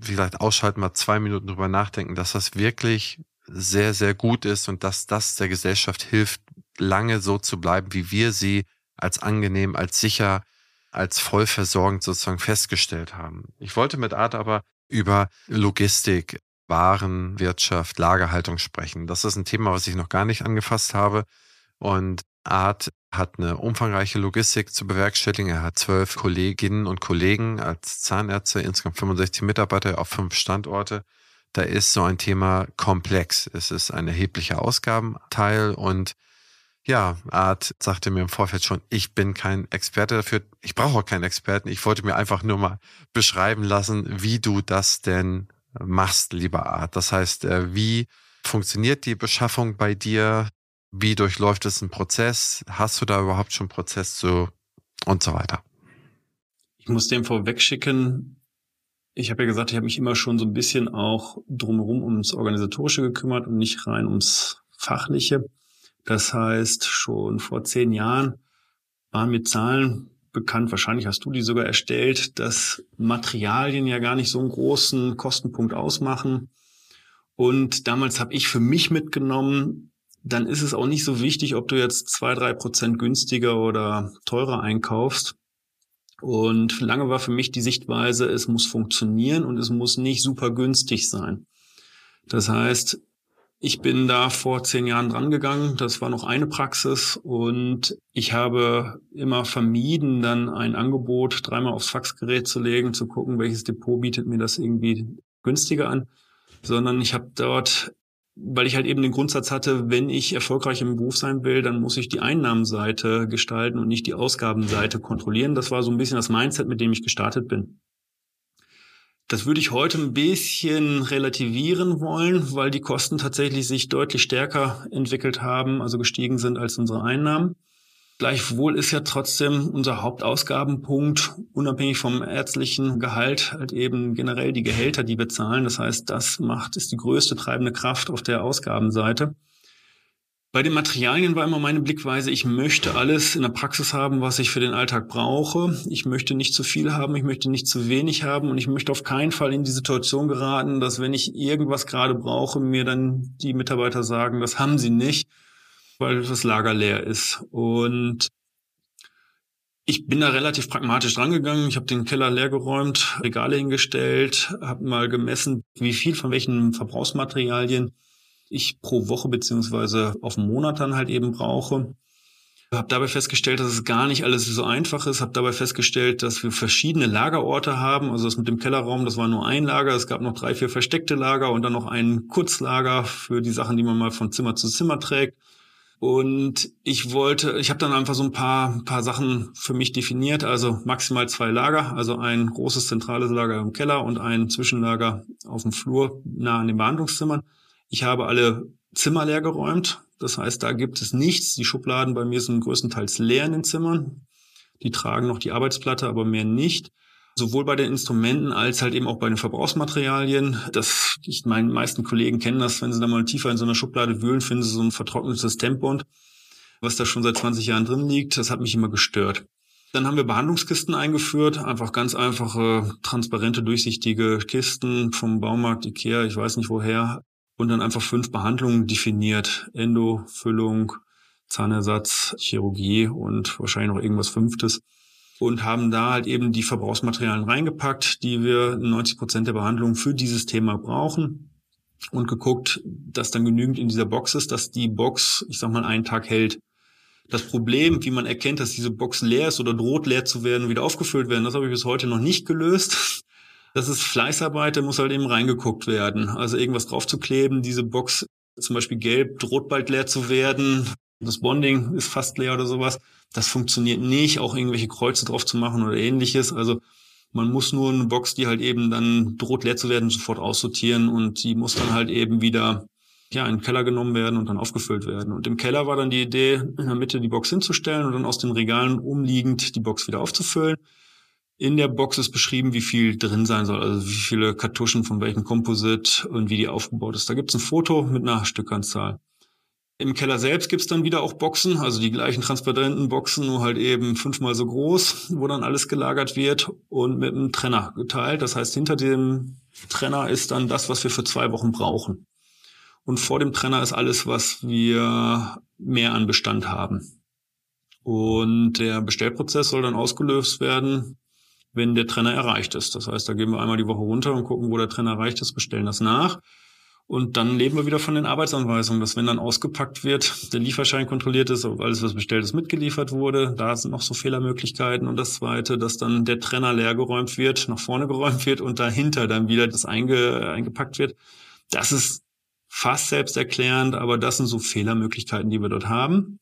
vielleicht ausschalten, mal zwei Minuten drüber nachdenken, dass das wirklich sehr, sehr gut ist und dass das der Gesellschaft hilft, lange so zu bleiben, wie wir sie als angenehm, als sicher, als vollversorgend sozusagen festgestellt haben. Ich wollte mit Art aber über Logistik, Warenwirtschaft, Lagerhaltung sprechen. Das ist ein Thema, was ich noch gar nicht angefasst habe. Und Art hat eine umfangreiche Logistik zu bewerkstelligen. Er hat zwölf Kolleginnen und Kollegen als Zahnärzte, insgesamt 65 Mitarbeiter auf fünf Standorte. Da ist so ein Thema komplex. Es ist ein erheblicher Ausgabenteil und ja, Art sagte mir im Vorfeld schon, ich bin kein Experte dafür. Ich brauche auch keinen Experten. Ich wollte mir einfach nur mal beschreiben lassen, wie du das denn machst, lieber Art. Das heißt, äh, wie funktioniert die Beschaffung bei dir? Wie durchläuft es einen Prozess? Hast du da überhaupt schon Prozess zu und so weiter? Ich muss dem vorweg schicken. Ich habe ja gesagt, ich habe mich immer schon so ein bisschen auch drumherum ums Organisatorische gekümmert und nicht rein ums Fachliche. Das heißt, schon vor zehn Jahren waren mir Zahlen bekannt, wahrscheinlich hast du die sogar erstellt, dass Materialien ja gar nicht so einen großen Kostenpunkt ausmachen. Und damals habe ich für mich mitgenommen, dann ist es auch nicht so wichtig, ob du jetzt zwei, drei Prozent günstiger oder teurer einkaufst. Und lange war für mich die Sichtweise, es muss funktionieren und es muss nicht super günstig sein. Das heißt, ich bin da vor zehn Jahren dran gegangen. Das war noch eine Praxis und ich habe immer vermieden, dann ein Angebot dreimal aufs Faxgerät zu legen, zu gucken, welches Depot bietet mir das irgendwie günstiger an, sondern ich habe dort, weil ich halt eben den Grundsatz hatte, wenn ich erfolgreich im Beruf sein will, dann muss ich die Einnahmenseite gestalten und nicht die Ausgabenseite kontrollieren. Das war so ein bisschen das Mindset, mit dem ich gestartet bin. Das würde ich heute ein bisschen relativieren wollen, weil die Kosten tatsächlich sich deutlich stärker entwickelt haben, also gestiegen sind als unsere Einnahmen. Gleichwohl ist ja trotzdem unser Hauptausgabenpunkt, unabhängig vom ärztlichen Gehalt, halt eben generell die Gehälter, die wir zahlen. Das heißt, das macht, ist die größte treibende Kraft auf der Ausgabenseite. Bei den Materialien war immer meine Blickweise, ich möchte alles in der Praxis haben, was ich für den Alltag brauche. Ich möchte nicht zu viel haben, ich möchte nicht zu wenig haben und ich möchte auf keinen Fall in die Situation geraten, dass wenn ich irgendwas gerade brauche, mir dann die Mitarbeiter sagen, das haben sie nicht, weil das Lager leer ist. Und ich bin da relativ pragmatisch drangegangen. Ich habe den Keller leergeräumt, Regale hingestellt, habe mal gemessen, wie viel von welchen Verbrauchsmaterialien ich pro Woche beziehungsweise auf einen Monat dann halt eben brauche. Habe dabei festgestellt, dass es gar nicht alles so einfach ist. Habe dabei festgestellt, dass wir verschiedene Lagerorte haben. Also das mit dem Kellerraum, das war nur ein Lager. Es gab noch drei, vier versteckte Lager und dann noch ein Kurzlager für die Sachen, die man mal von Zimmer zu Zimmer trägt. Und ich wollte, ich habe dann einfach so ein paar, paar Sachen für mich definiert. Also maximal zwei Lager, also ein großes zentrales Lager im Keller und ein Zwischenlager auf dem Flur nah an den Behandlungszimmern. Ich habe alle Zimmer leer geräumt. Das heißt, da gibt es nichts. Die Schubladen bei mir sind größtenteils leer in den Zimmern. Die tragen noch die Arbeitsplatte, aber mehr nicht. Sowohl bei den Instrumenten als halt eben auch bei den Verbrauchsmaterialien. Das, ich meine, meisten Kollegen kennen das, wenn sie da mal tiefer in so einer Schublade wühlen, finden sie so ein vertrocknetes Tempond, was da schon seit 20 Jahren drin liegt. Das hat mich immer gestört. Dann haben wir Behandlungskisten eingeführt, einfach ganz einfache, transparente, durchsichtige Kisten vom Baumarkt, Ikea, ich weiß nicht woher, und dann einfach fünf Behandlungen definiert. Endo, Füllung, Zahnersatz, Chirurgie und wahrscheinlich noch irgendwas Fünftes. Und haben da halt eben die Verbrauchsmaterialien reingepackt, die wir in 90 Prozent der Behandlung für dieses Thema brauchen und geguckt, dass dann genügend in dieser Box ist, dass die Box, ich sag mal, einen Tag hält. Das Problem, wie man erkennt, dass diese Box leer ist oder droht leer zu werden, wieder aufgefüllt werden, das habe ich bis heute noch nicht gelöst. Das ist Fleißarbeit, da muss halt eben reingeguckt werden. Also irgendwas draufzukleben, diese Box zum Beispiel gelb droht bald leer zu werden, das Bonding ist fast leer oder sowas. Das funktioniert nicht, auch irgendwelche Kreuze drauf zu machen oder ähnliches. Also man muss nur eine Box, die halt eben dann droht leer zu werden, sofort aussortieren und die muss dann halt eben wieder ja, in den Keller genommen werden und dann aufgefüllt werden. Und im Keller war dann die Idee, in der Mitte die Box hinzustellen und dann aus den Regalen umliegend die Box wieder aufzufüllen. In der Box ist beschrieben, wie viel drin sein soll, also wie viele Kartuschen von welchem Komposit und wie die aufgebaut ist. Da gibt es ein Foto mit einer Stückanzahl. Im Keller selbst gibt's dann wieder auch Boxen, also die gleichen transparenten Boxen, nur halt eben fünfmal so groß, wo dann alles gelagert wird und mit einem Trenner geteilt. Das heißt, hinter dem Trenner ist dann das, was wir für zwei Wochen brauchen. Und vor dem Trenner ist alles, was wir mehr an Bestand haben. Und der Bestellprozess soll dann ausgelöst werden, wenn der Trenner erreicht ist. Das heißt, da gehen wir einmal die Woche runter und gucken, wo der Trenner erreicht ist, bestellen das nach. Und dann leben wir wieder von den Arbeitsanweisungen, dass wenn dann ausgepackt wird, der Lieferschein kontrolliert ist, ob alles, was bestellt ist, mitgeliefert wurde. Da sind noch so Fehlermöglichkeiten. Und das Zweite, dass dann der Trenner leergeräumt wird, nach vorne geräumt wird und dahinter dann wieder das einge, eingepackt wird. Das ist fast selbsterklärend, aber das sind so Fehlermöglichkeiten, die wir dort haben.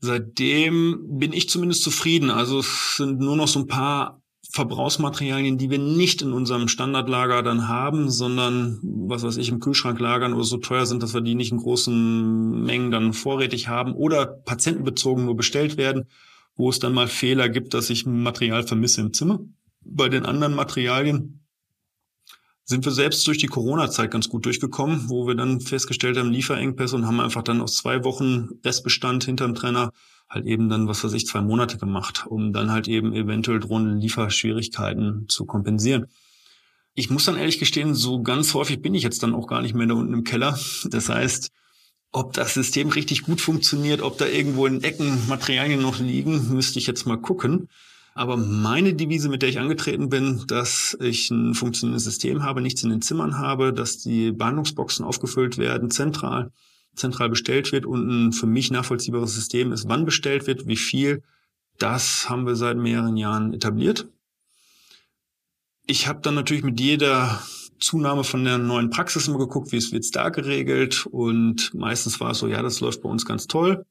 Seitdem bin ich zumindest zufrieden. Also es sind nur noch so ein paar Verbrauchsmaterialien, die wir nicht in unserem Standardlager dann haben, sondern was weiß ich im Kühlschrank lagern oder so teuer sind, dass wir die nicht in großen Mengen dann vorrätig haben oder patientenbezogen nur bestellt werden, wo es dann mal Fehler gibt, dass ich Material vermisse im Zimmer. Bei den anderen Materialien sind wir selbst durch die Corona-Zeit ganz gut durchgekommen, wo wir dann festgestellt haben, Lieferengpässe und haben einfach dann aus zwei Wochen Restbestand hinterm Trenner halt eben dann, was weiß ich, zwei Monate gemacht, um dann halt eben eventuell drohende Lieferschwierigkeiten zu kompensieren. Ich muss dann ehrlich gestehen, so ganz häufig bin ich jetzt dann auch gar nicht mehr da unten im Keller. Das heißt, ob das System richtig gut funktioniert, ob da irgendwo in Ecken Materialien noch liegen, müsste ich jetzt mal gucken. Aber meine Devise, mit der ich angetreten bin, dass ich ein funktionierendes System habe, nichts in den Zimmern habe, dass die Behandlungsboxen aufgefüllt werden, zentral, zentral bestellt wird und ein für mich nachvollziehbares System ist, wann bestellt wird, wie viel. Das haben wir seit mehreren Jahren etabliert. Ich habe dann natürlich mit jeder Zunahme von der neuen Praxis immer geguckt, wie es wird's da geregelt und meistens war es so, ja, das läuft bei uns ganz toll.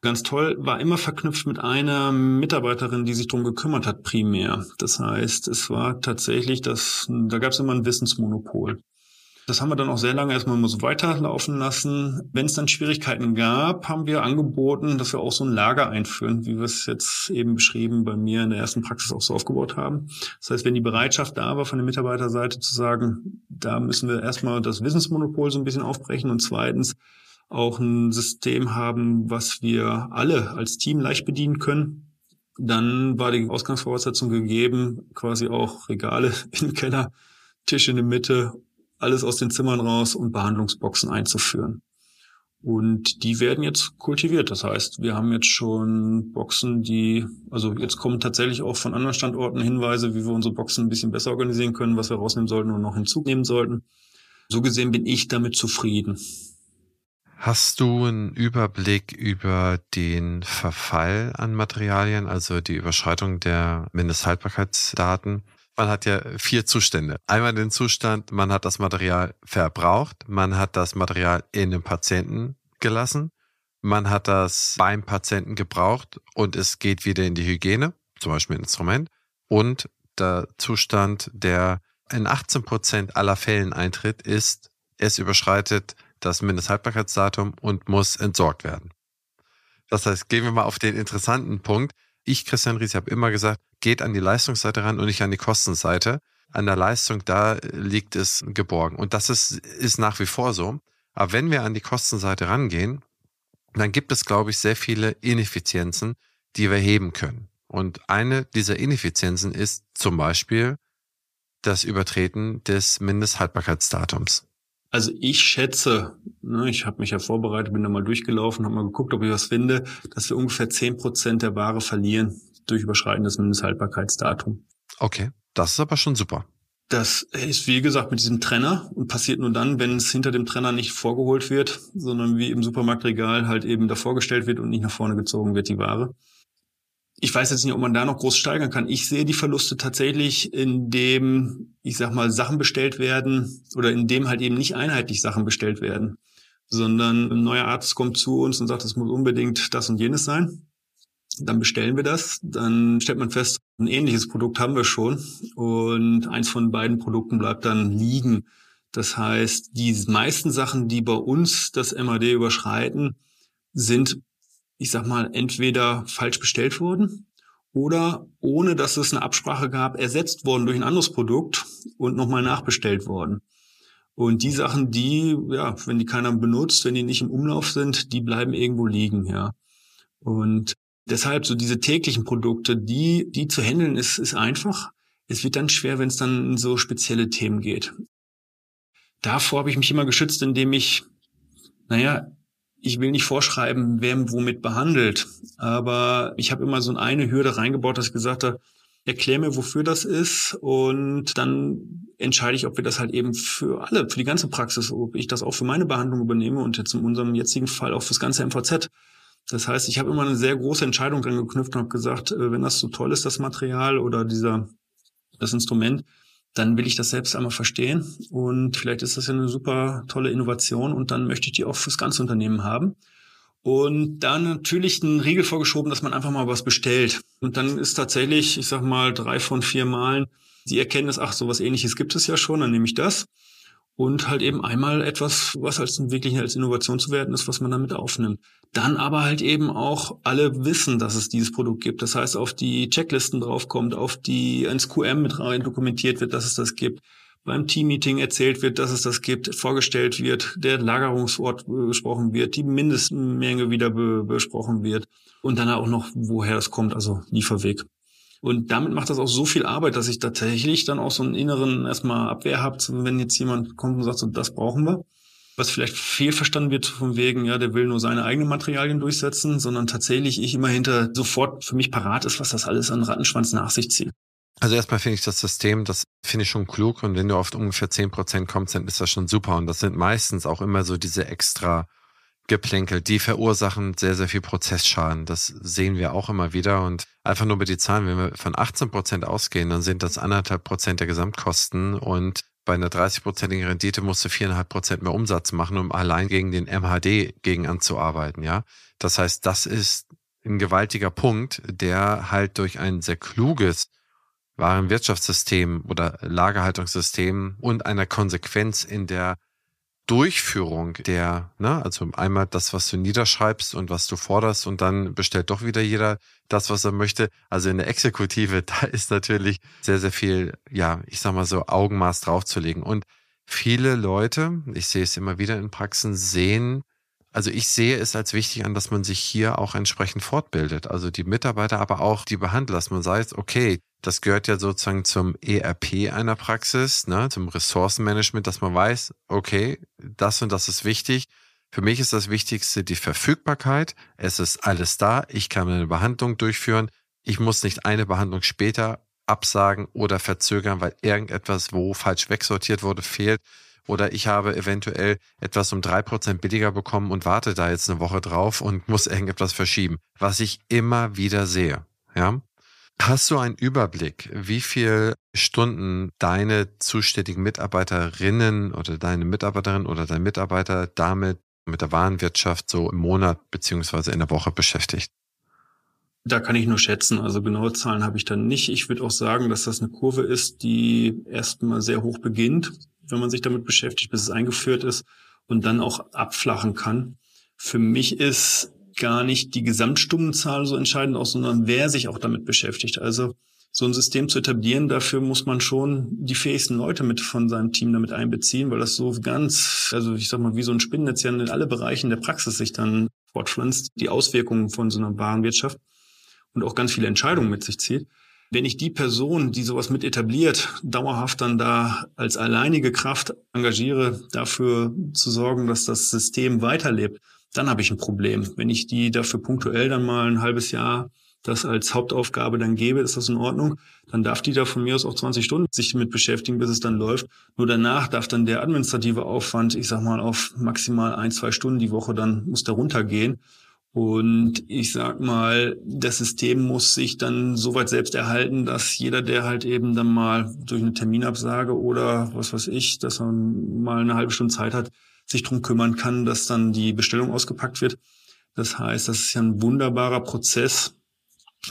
Ganz toll, war immer verknüpft mit einer Mitarbeiterin, die sich drum gekümmert hat, primär. Das heißt, es war tatsächlich das, da gab es immer ein Wissensmonopol. Das haben wir dann auch sehr lange erstmal immer so weiterlaufen lassen. Wenn es dann Schwierigkeiten gab, haben wir angeboten, dass wir auch so ein Lager einführen, wie wir es jetzt eben beschrieben bei mir in der ersten Praxis auch so aufgebaut haben. Das heißt, wenn die Bereitschaft da war von der Mitarbeiterseite zu sagen, da müssen wir erstmal das Wissensmonopol so ein bisschen aufbrechen und zweitens auch ein System haben, was wir alle als Team leicht bedienen können, dann war die Ausgangsvoraussetzung gegeben, quasi auch Regale im Keller, Tisch in der Mitte alles aus den Zimmern raus und Behandlungsboxen einzuführen. Und die werden jetzt kultiviert. Das heißt, wir haben jetzt schon Boxen, die, also jetzt kommen tatsächlich auch von anderen Standorten Hinweise, wie wir unsere Boxen ein bisschen besser organisieren können, was wir rausnehmen sollten und noch hinzunehmen sollten. So gesehen bin ich damit zufrieden. Hast du einen Überblick über den Verfall an Materialien, also die Überschreitung der Mindesthaltbarkeitsdaten? Man hat ja vier Zustände. Einmal den Zustand, man hat das Material verbraucht, man hat das Material in den Patienten gelassen, man hat das beim Patienten gebraucht und es geht wieder in die Hygiene, zum Beispiel ein Instrument, und der Zustand, der in 18 Prozent aller Fällen eintritt, ist, es überschreitet das Mindesthaltbarkeitsdatum und muss entsorgt werden. Das heißt, gehen wir mal auf den interessanten Punkt. Ich, Christian Ries, habe immer gesagt, geht an die Leistungsseite ran und nicht an die Kostenseite. An der Leistung, da liegt es geborgen. Und das ist, ist nach wie vor so. Aber wenn wir an die Kostenseite rangehen, dann gibt es, glaube ich, sehr viele Ineffizienzen, die wir heben können. Und eine dieser Ineffizienzen ist zum Beispiel das Übertreten des Mindesthaltbarkeitsdatums. Also ich schätze, ne, ich habe mich ja vorbereitet, bin da mal durchgelaufen, habe mal geguckt, ob ich was finde, dass wir ungefähr zehn Prozent der Ware verlieren durch Überschreiten des Mindesthaltbarkeitsdatums. Okay, das ist aber schon super. Das ist, wie gesagt, mit diesem Trenner und passiert nur dann, wenn es hinter dem Trenner nicht vorgeholt wird, sondern wie im Supermarktregal halt eben davor gestellt wird und nicht nach vorne gezogen wird, die Ware. Ich weiß jetzt nicht, ob man da noch groß steigern kann. Ich sehe die Verluste tatsächlich, indem, ich sag mal, Sachen bestellt werden oder indem halt eben nicht einheitlich Sachen bestellt werden, sondern ein neuer Arzt kommt zu uns und sagt, es muss unbedingt das und jenes sein. Dann bestellen wir das, dann stellt man fest, ein ähnliches Produkt haben wir schon und eins von beiden Produkten bleibt dann liegen. Das heißt, die meisten Sachen, die bei uns das MAD überschreiten, sind, ich sag mal, entweder falsch bestellt worden oder ohne dass es eine Absprache gab, ersetzt worden durch ein anderes Produkt und nochmal nachbestellt worden. Und die Sachen, die, ja, wenn die keiner benutzt, wenn die nicht im Umlauf sind, die bleiben irgendwo liegen, ja. Und Deshalb so diese täglichen Produkte, die, die zu handeln, ist, ist einfach. Es wird dann schwer, wenn es dann in so spezielle Themen geht. Davor habe ich mich immer geschützt, indem ich, naja, ich will nicht vorschreiben, wer womit behandelt, aber ich habe immer so eine Hürde reingebaut, dass ich gesagt habe, erklär mir, wofür das ist und dann entscheide ich, ob wir das halt eben für alle, für die ganze Praxis, ob ich das auch für meine Behandlung übernehme und jetzt in unserem jetzigen Fall auch fürs ganze MVZ. Das heißt, ich habe immer eine sehr große Entscheidung dran geknüpft und habe gesagt, äh, wenn das so toll ist, das Material oder dieser, das Instrument, dann will ich das selbst einmal verstehen. Und vielleicht ist das ja eine super tolle Innovation und dann möchte ich die auch fürs ganze Unternehmen haben. Und dann natürlich ein Riegel vorgeschoben, dass man einfach mal was bestellt. Und dann ist tatsächlich, ich sag mal, drei von vier Malen die Erkenntnis, ach, sowas ähnliches gibt es ja schon, dann nehme ich das und halt eben einmal etwas, was als wirklich als Innovation zu werden ist, was man damit aufnimmt. Dann aber halt eben auch alle wissen, dass es dieses Produkt gibt. Das heißt, auf die Checklisten draufkommt, auf die ins QM mit rein dokumentiert wird, dass es das gibt. Beim Teammeeting erzählt wird, dass es das gibt, vorgestellt wird, der Lagerungsort besprochen wird, die Mindestmenge wieder be besprochen wird und dann auch noch, woher es kommt, also Lieferweg. Und damit macht das auch so viel Arbeit, dass ich tatsächlich dann auch so einen inneren erstmal Abwehr habe, wenn jetzt jemand kommt und sagt, so, das brauchen wir. Was vielleicht fehlverstanden wird von wegen, ja, der will nur seine eigenen Materialien durchsetzen, sondern tatsächlich ich immer hinter sofort für mich parat ist, was das alles an Rattenschwanz nach sich zieht. Also erstmal finde ich das System, das finde ich schon klug und wenn du auf ungefähr zehn Prozent kommst, dann ist das schon super und das sind meistens auch immer so diese extra Geplänkel, die verursachen sehr, sehr viel Prozessschaden. Das sehen wir auch immer wieder. Und einfach nur mit die Zahlen, wenn wir von 18 Prozent ausgehen, dann sind das anderthalb Prozent der Gesamtkosten und bei einer 30-prozentigen Rendite musst du viereinhalb Prozent mehr Umsatz machen, um allein gegen den MHD gegen anzuarbeiten, ja. Das heißt, das ist ein gewaltiger Punkt, der halt durch ein sehr kluges Warenwirtschaftssystem oder Lagerhaltungssystem und einer Konsequenz in der Durchführung der, ne, also einmal das, was du niederschreibst und was du forderst und dann bestellt doch wieder jeder das, was er möchte. Also in der Exekutive, da ist natürlich sehr, sehr viel, ja, ich sag mal so, Augenmaß draufzulegen. Und viele Leute, ich sehe es immer wieder in Praxen, sehen also ich sehe es als wichtig an, dass man sich hier auch entsprechend fortbildet. Also die Mitarbeiter, aber auch die Behandler, dass man sagt, okay, das gehört ja sozusagen zum ERP einer Praxis, ne, zum Ressourcenmanagement, dass man weiß, okay, das und das ist wichtig. Für mich ist das Wichtigste die Verfügbarkeit. Es ist alles da. Ich kann eine Behandlung durchführen. Ich muss nicht eine Behandlung später absagen oder verzögern, weil irgendetwas, wo falsch wegsortiert wurde, fehlt oder ich habe eventuell etwas um drei Prozent billiger bekommen und warte da jetzt eine Woche drauf und muss irgendetwas verschieben, was ich immer wieder sehe. Ja. Hast du einen Überblick, wie viel Stunden deine zuständigen Mitarbeiterinnen oder deine Mitarbeiterin oder dein Mitarbeiter damit mit der Warenwirtschaft so im Monat beziehungsweise in der Woche beschäftigt? Da kann ich nur schätzen. Also genaue Zahlen habe ich dann nicht. Ich würde auch sagen, dass das eine Kurve ist, die erstmal sehr hoch beginnt wenn man sich damit beschäftigt, bis es eingeführt ist und dann auch abflachen kann. Für mich ist gar nicht die Gesamtstundenzahl so entscheidend aus, sondern wer sich auch damit beschäftigt. Also so ein System zu etablieren, dafür muss man schon die fähigsten Leute mit von seinem Team damit einbeziehen, weil das so ganz, also ich sag mal, wie so ein Spinnennetz ja in alle Bereichen der Praxis sich dann fortpflanzt, die Auswirkungen von so einer Warenwirtschaft und auch ganz viele Entscheidungen mit sich zieht. Wenn ich die Person, die sowas mit etabliert, dauerhaft dann da als alleinige Kraft engagiere, dafür zu sorgen, dass das System weiterlebt, dann habe ich ein Problem. Wenn ich die dafür punktuell dann mal ein halbes Jahr das als Hauptaufgabe dann gebe, ist das in Ordnung. Dann darf die da von mir aus auch 20 Stunden sich damit beschäftigen, bis es dann läuft. Nur danach darf dann der administrative Aufwand, ich sag mal, auf maximal ein, zwei Stunden die Woche dann muss da runtergehen. Und ich sag mal, das System muss sich dann so weit selbst erhalten, dass jeder, der halt eben dann mal durch eine Terminabsage oder was weiß ich, dass er mal eine halbe Stunde Zeit hat, sich drum kümmern kann, dass dann die Bestellung ausgepackt wird. Das heißt, das ist ja ein wunderbarer Prozess,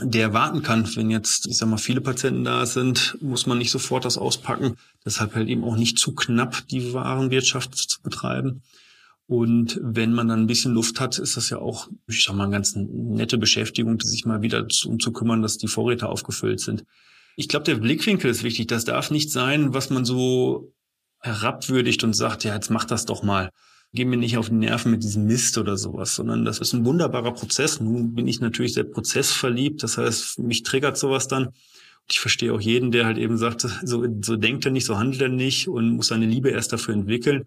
der warten kann. Wenn jetzt, ich sag mal, viele Patienten da sind, muss man nicht sofort das auspacken. Deshalb halt eben auch nicht zu knapp die Warenwirtschaft zu betreiben. Und wenn man dann ein bisschen Luft hat, ist das ja auch, ich sag mal, eine ganz nette Beschäftigung, sich mal wieder um zu kümmern, dass die Vorräte aufgefüllt sind. Ich glaube, der Blickwinkel ist wichtig. Das darf nicht sein, was man so herabwürdigt und sagt, ja, jetzt mach das doch mal. Geh mir nicht auf die Nerven mit diesem Mist oder sowas, sondern das ist ein wunderbarer Prozess. Nun bin ich natürlich sehr prozessverliebt. Das heißt, mich triggert sowas dann. Und ich verstehe auch jeden, der halt eben sagt, so, so denkt er nicht, so handelt er nicht und muss seine Liebe erst dafür entwickeln.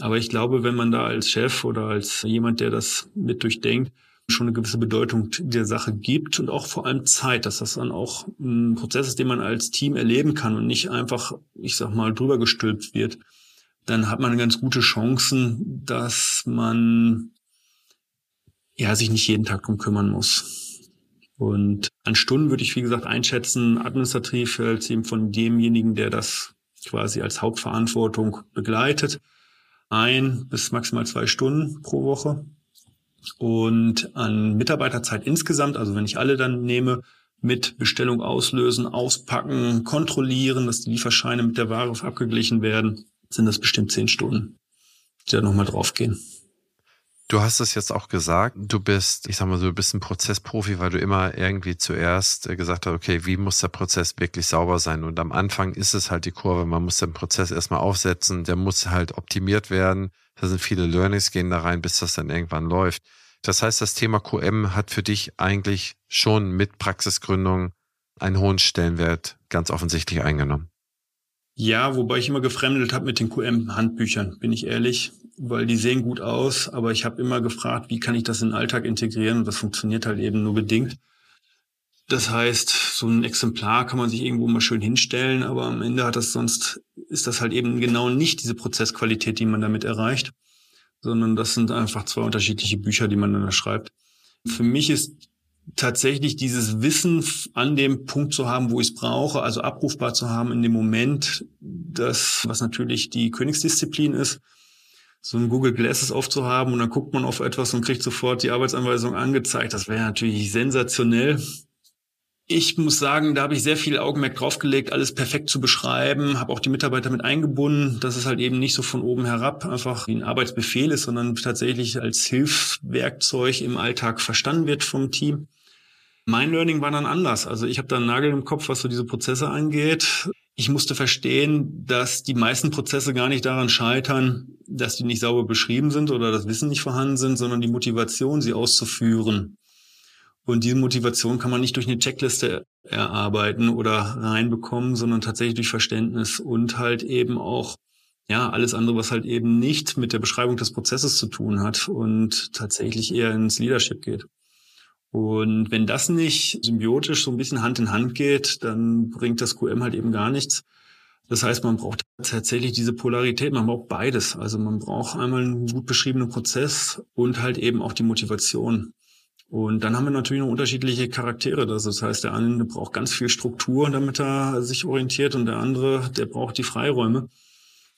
Aber ich glaube, wenn man da als Chef oder als jemand, der das mit durchdenkt, schon eine gewisse Bedeutung der Sache gibt und auch vor allem Zeit, dass das dann auch ein Prozess ist, den man als Team erleben kann und nicht einfach, ich sag mal, drüber gestülpt wird, dann hat man ganz gute Chancen, dass man ja sich nicht jeden Tag drum kümmern muss. Und an Stunden würde ich, wie gesagt, einschätzen, administrativ als eben von demjenigen, der das quasi als Hauptverantwortung begleitet ein bis maximal zwei Stunden pro Woche. Und an Mitarbeiterzeit insgesamt, also wenn ich alle dann nehme, mit Bestellung auslösen, auspacken, kontrollieren, dass die Lieferscheine mit der Ware abgeglichen werden, sind das bestimmt zehn Stunden, die da nochmal draufgehen. Du hast es jetzt auch gesagt, du bist, ich sag mal so, du bist ein Prozessprofi, weil du immer irgendwie zuerst äh, gesagt hast, okay, wie muss der Prozess wirklich sauber sein? Und am Anfang ist es halt die Kurve, man muss den Prozess erstmal aufsetzen, der muss halt optimiert werden. Da sind viele Learnings gehen da rein, bis das dann irgendwann läuft. Das heißt, das Thema QM hat für dich eigentlich schon mit Praxisgründung einen hohen Stellenwert ganz offensichtlich eingenommen. Ja, wobei ich immer gefremdelt habe mit den QM-Handbüchern, bin ich ehrlich weil die sehen gut aus, aber ich habe immer gefragt, wie kann ich das in den Alltag integrieren und das funktioniert halt eben nur bedingt. Das heißt, so ein Exemplar kann man sich irgendwo mal schön hinstellen, aber am Ende hat das sonst, ist das halt eben genau nicht diese Prozessqualität, die man damit erreicht, sondern das sind einfach zwei unterschiedliche Bücher, die man dann schreibt. Für mich ist tatsächlich dieses Wissen an dem Punkt zu haben, wo ich es brauche, also abrufbar zu haben in dem Moment, das, was natürlich die Königsdisziplin ist, so ein Google Glasses aufzuhaben und dann guckt man auf etwas und kriegt sofort die Arbeitsanweisung angezeigt. Das wäre natürlich sensationell. Ich muss sagen, da habe ich sehr viel Augenmerk draufgelegt, alles perfekt zu beschreiben, habe auch die Mitarbeiter mit eingebunden, dass es halt eben nicht so von oben herab einfach ein Arbeitsbefehl ist, sondern tatsächlich als Hilfswerkzeug im Alltag verstanden wird vom Team. Mein Learning war dann anders. Also ich habe da einen Nagel im Kopf, was so diese Prozesse angeht. Ich musste verstehen, dass die meisten Prozesse gar nicht daran scheitern, dass die nicht sauber beschrieben sind oder das Wissen nicht vorhanden sind, sondern die Motivation, sie auszuführen. Und diese Motivation kann man nicht durch eine Checkliste erarbeiten oder reinbekommen, sondern tatsächlich durch Verständnis und halt eben auch ja, alles andere, was halt eben nicht mit der Beschreibung des Prozesses zu tun hat und tatsächlich eher ins Leadership geht. Und wenn das nicht symbiotisch so ein bisschen Hand in Hand geht, dann bringt das QM halt eben gar nichts. Das heißt, man braucht tatsächlich diese Polarität, man braucht beides. Also man braucht einmal einen gut beschriebenen Prozess und halt eben auch die Motivation. Und dann haben wir natürlich noch unterschiedliche Charaktere. Das heißt, der eine braucht ganz viel Struktur, damit er sich orientiert und der andere, der braucht die Freiräume.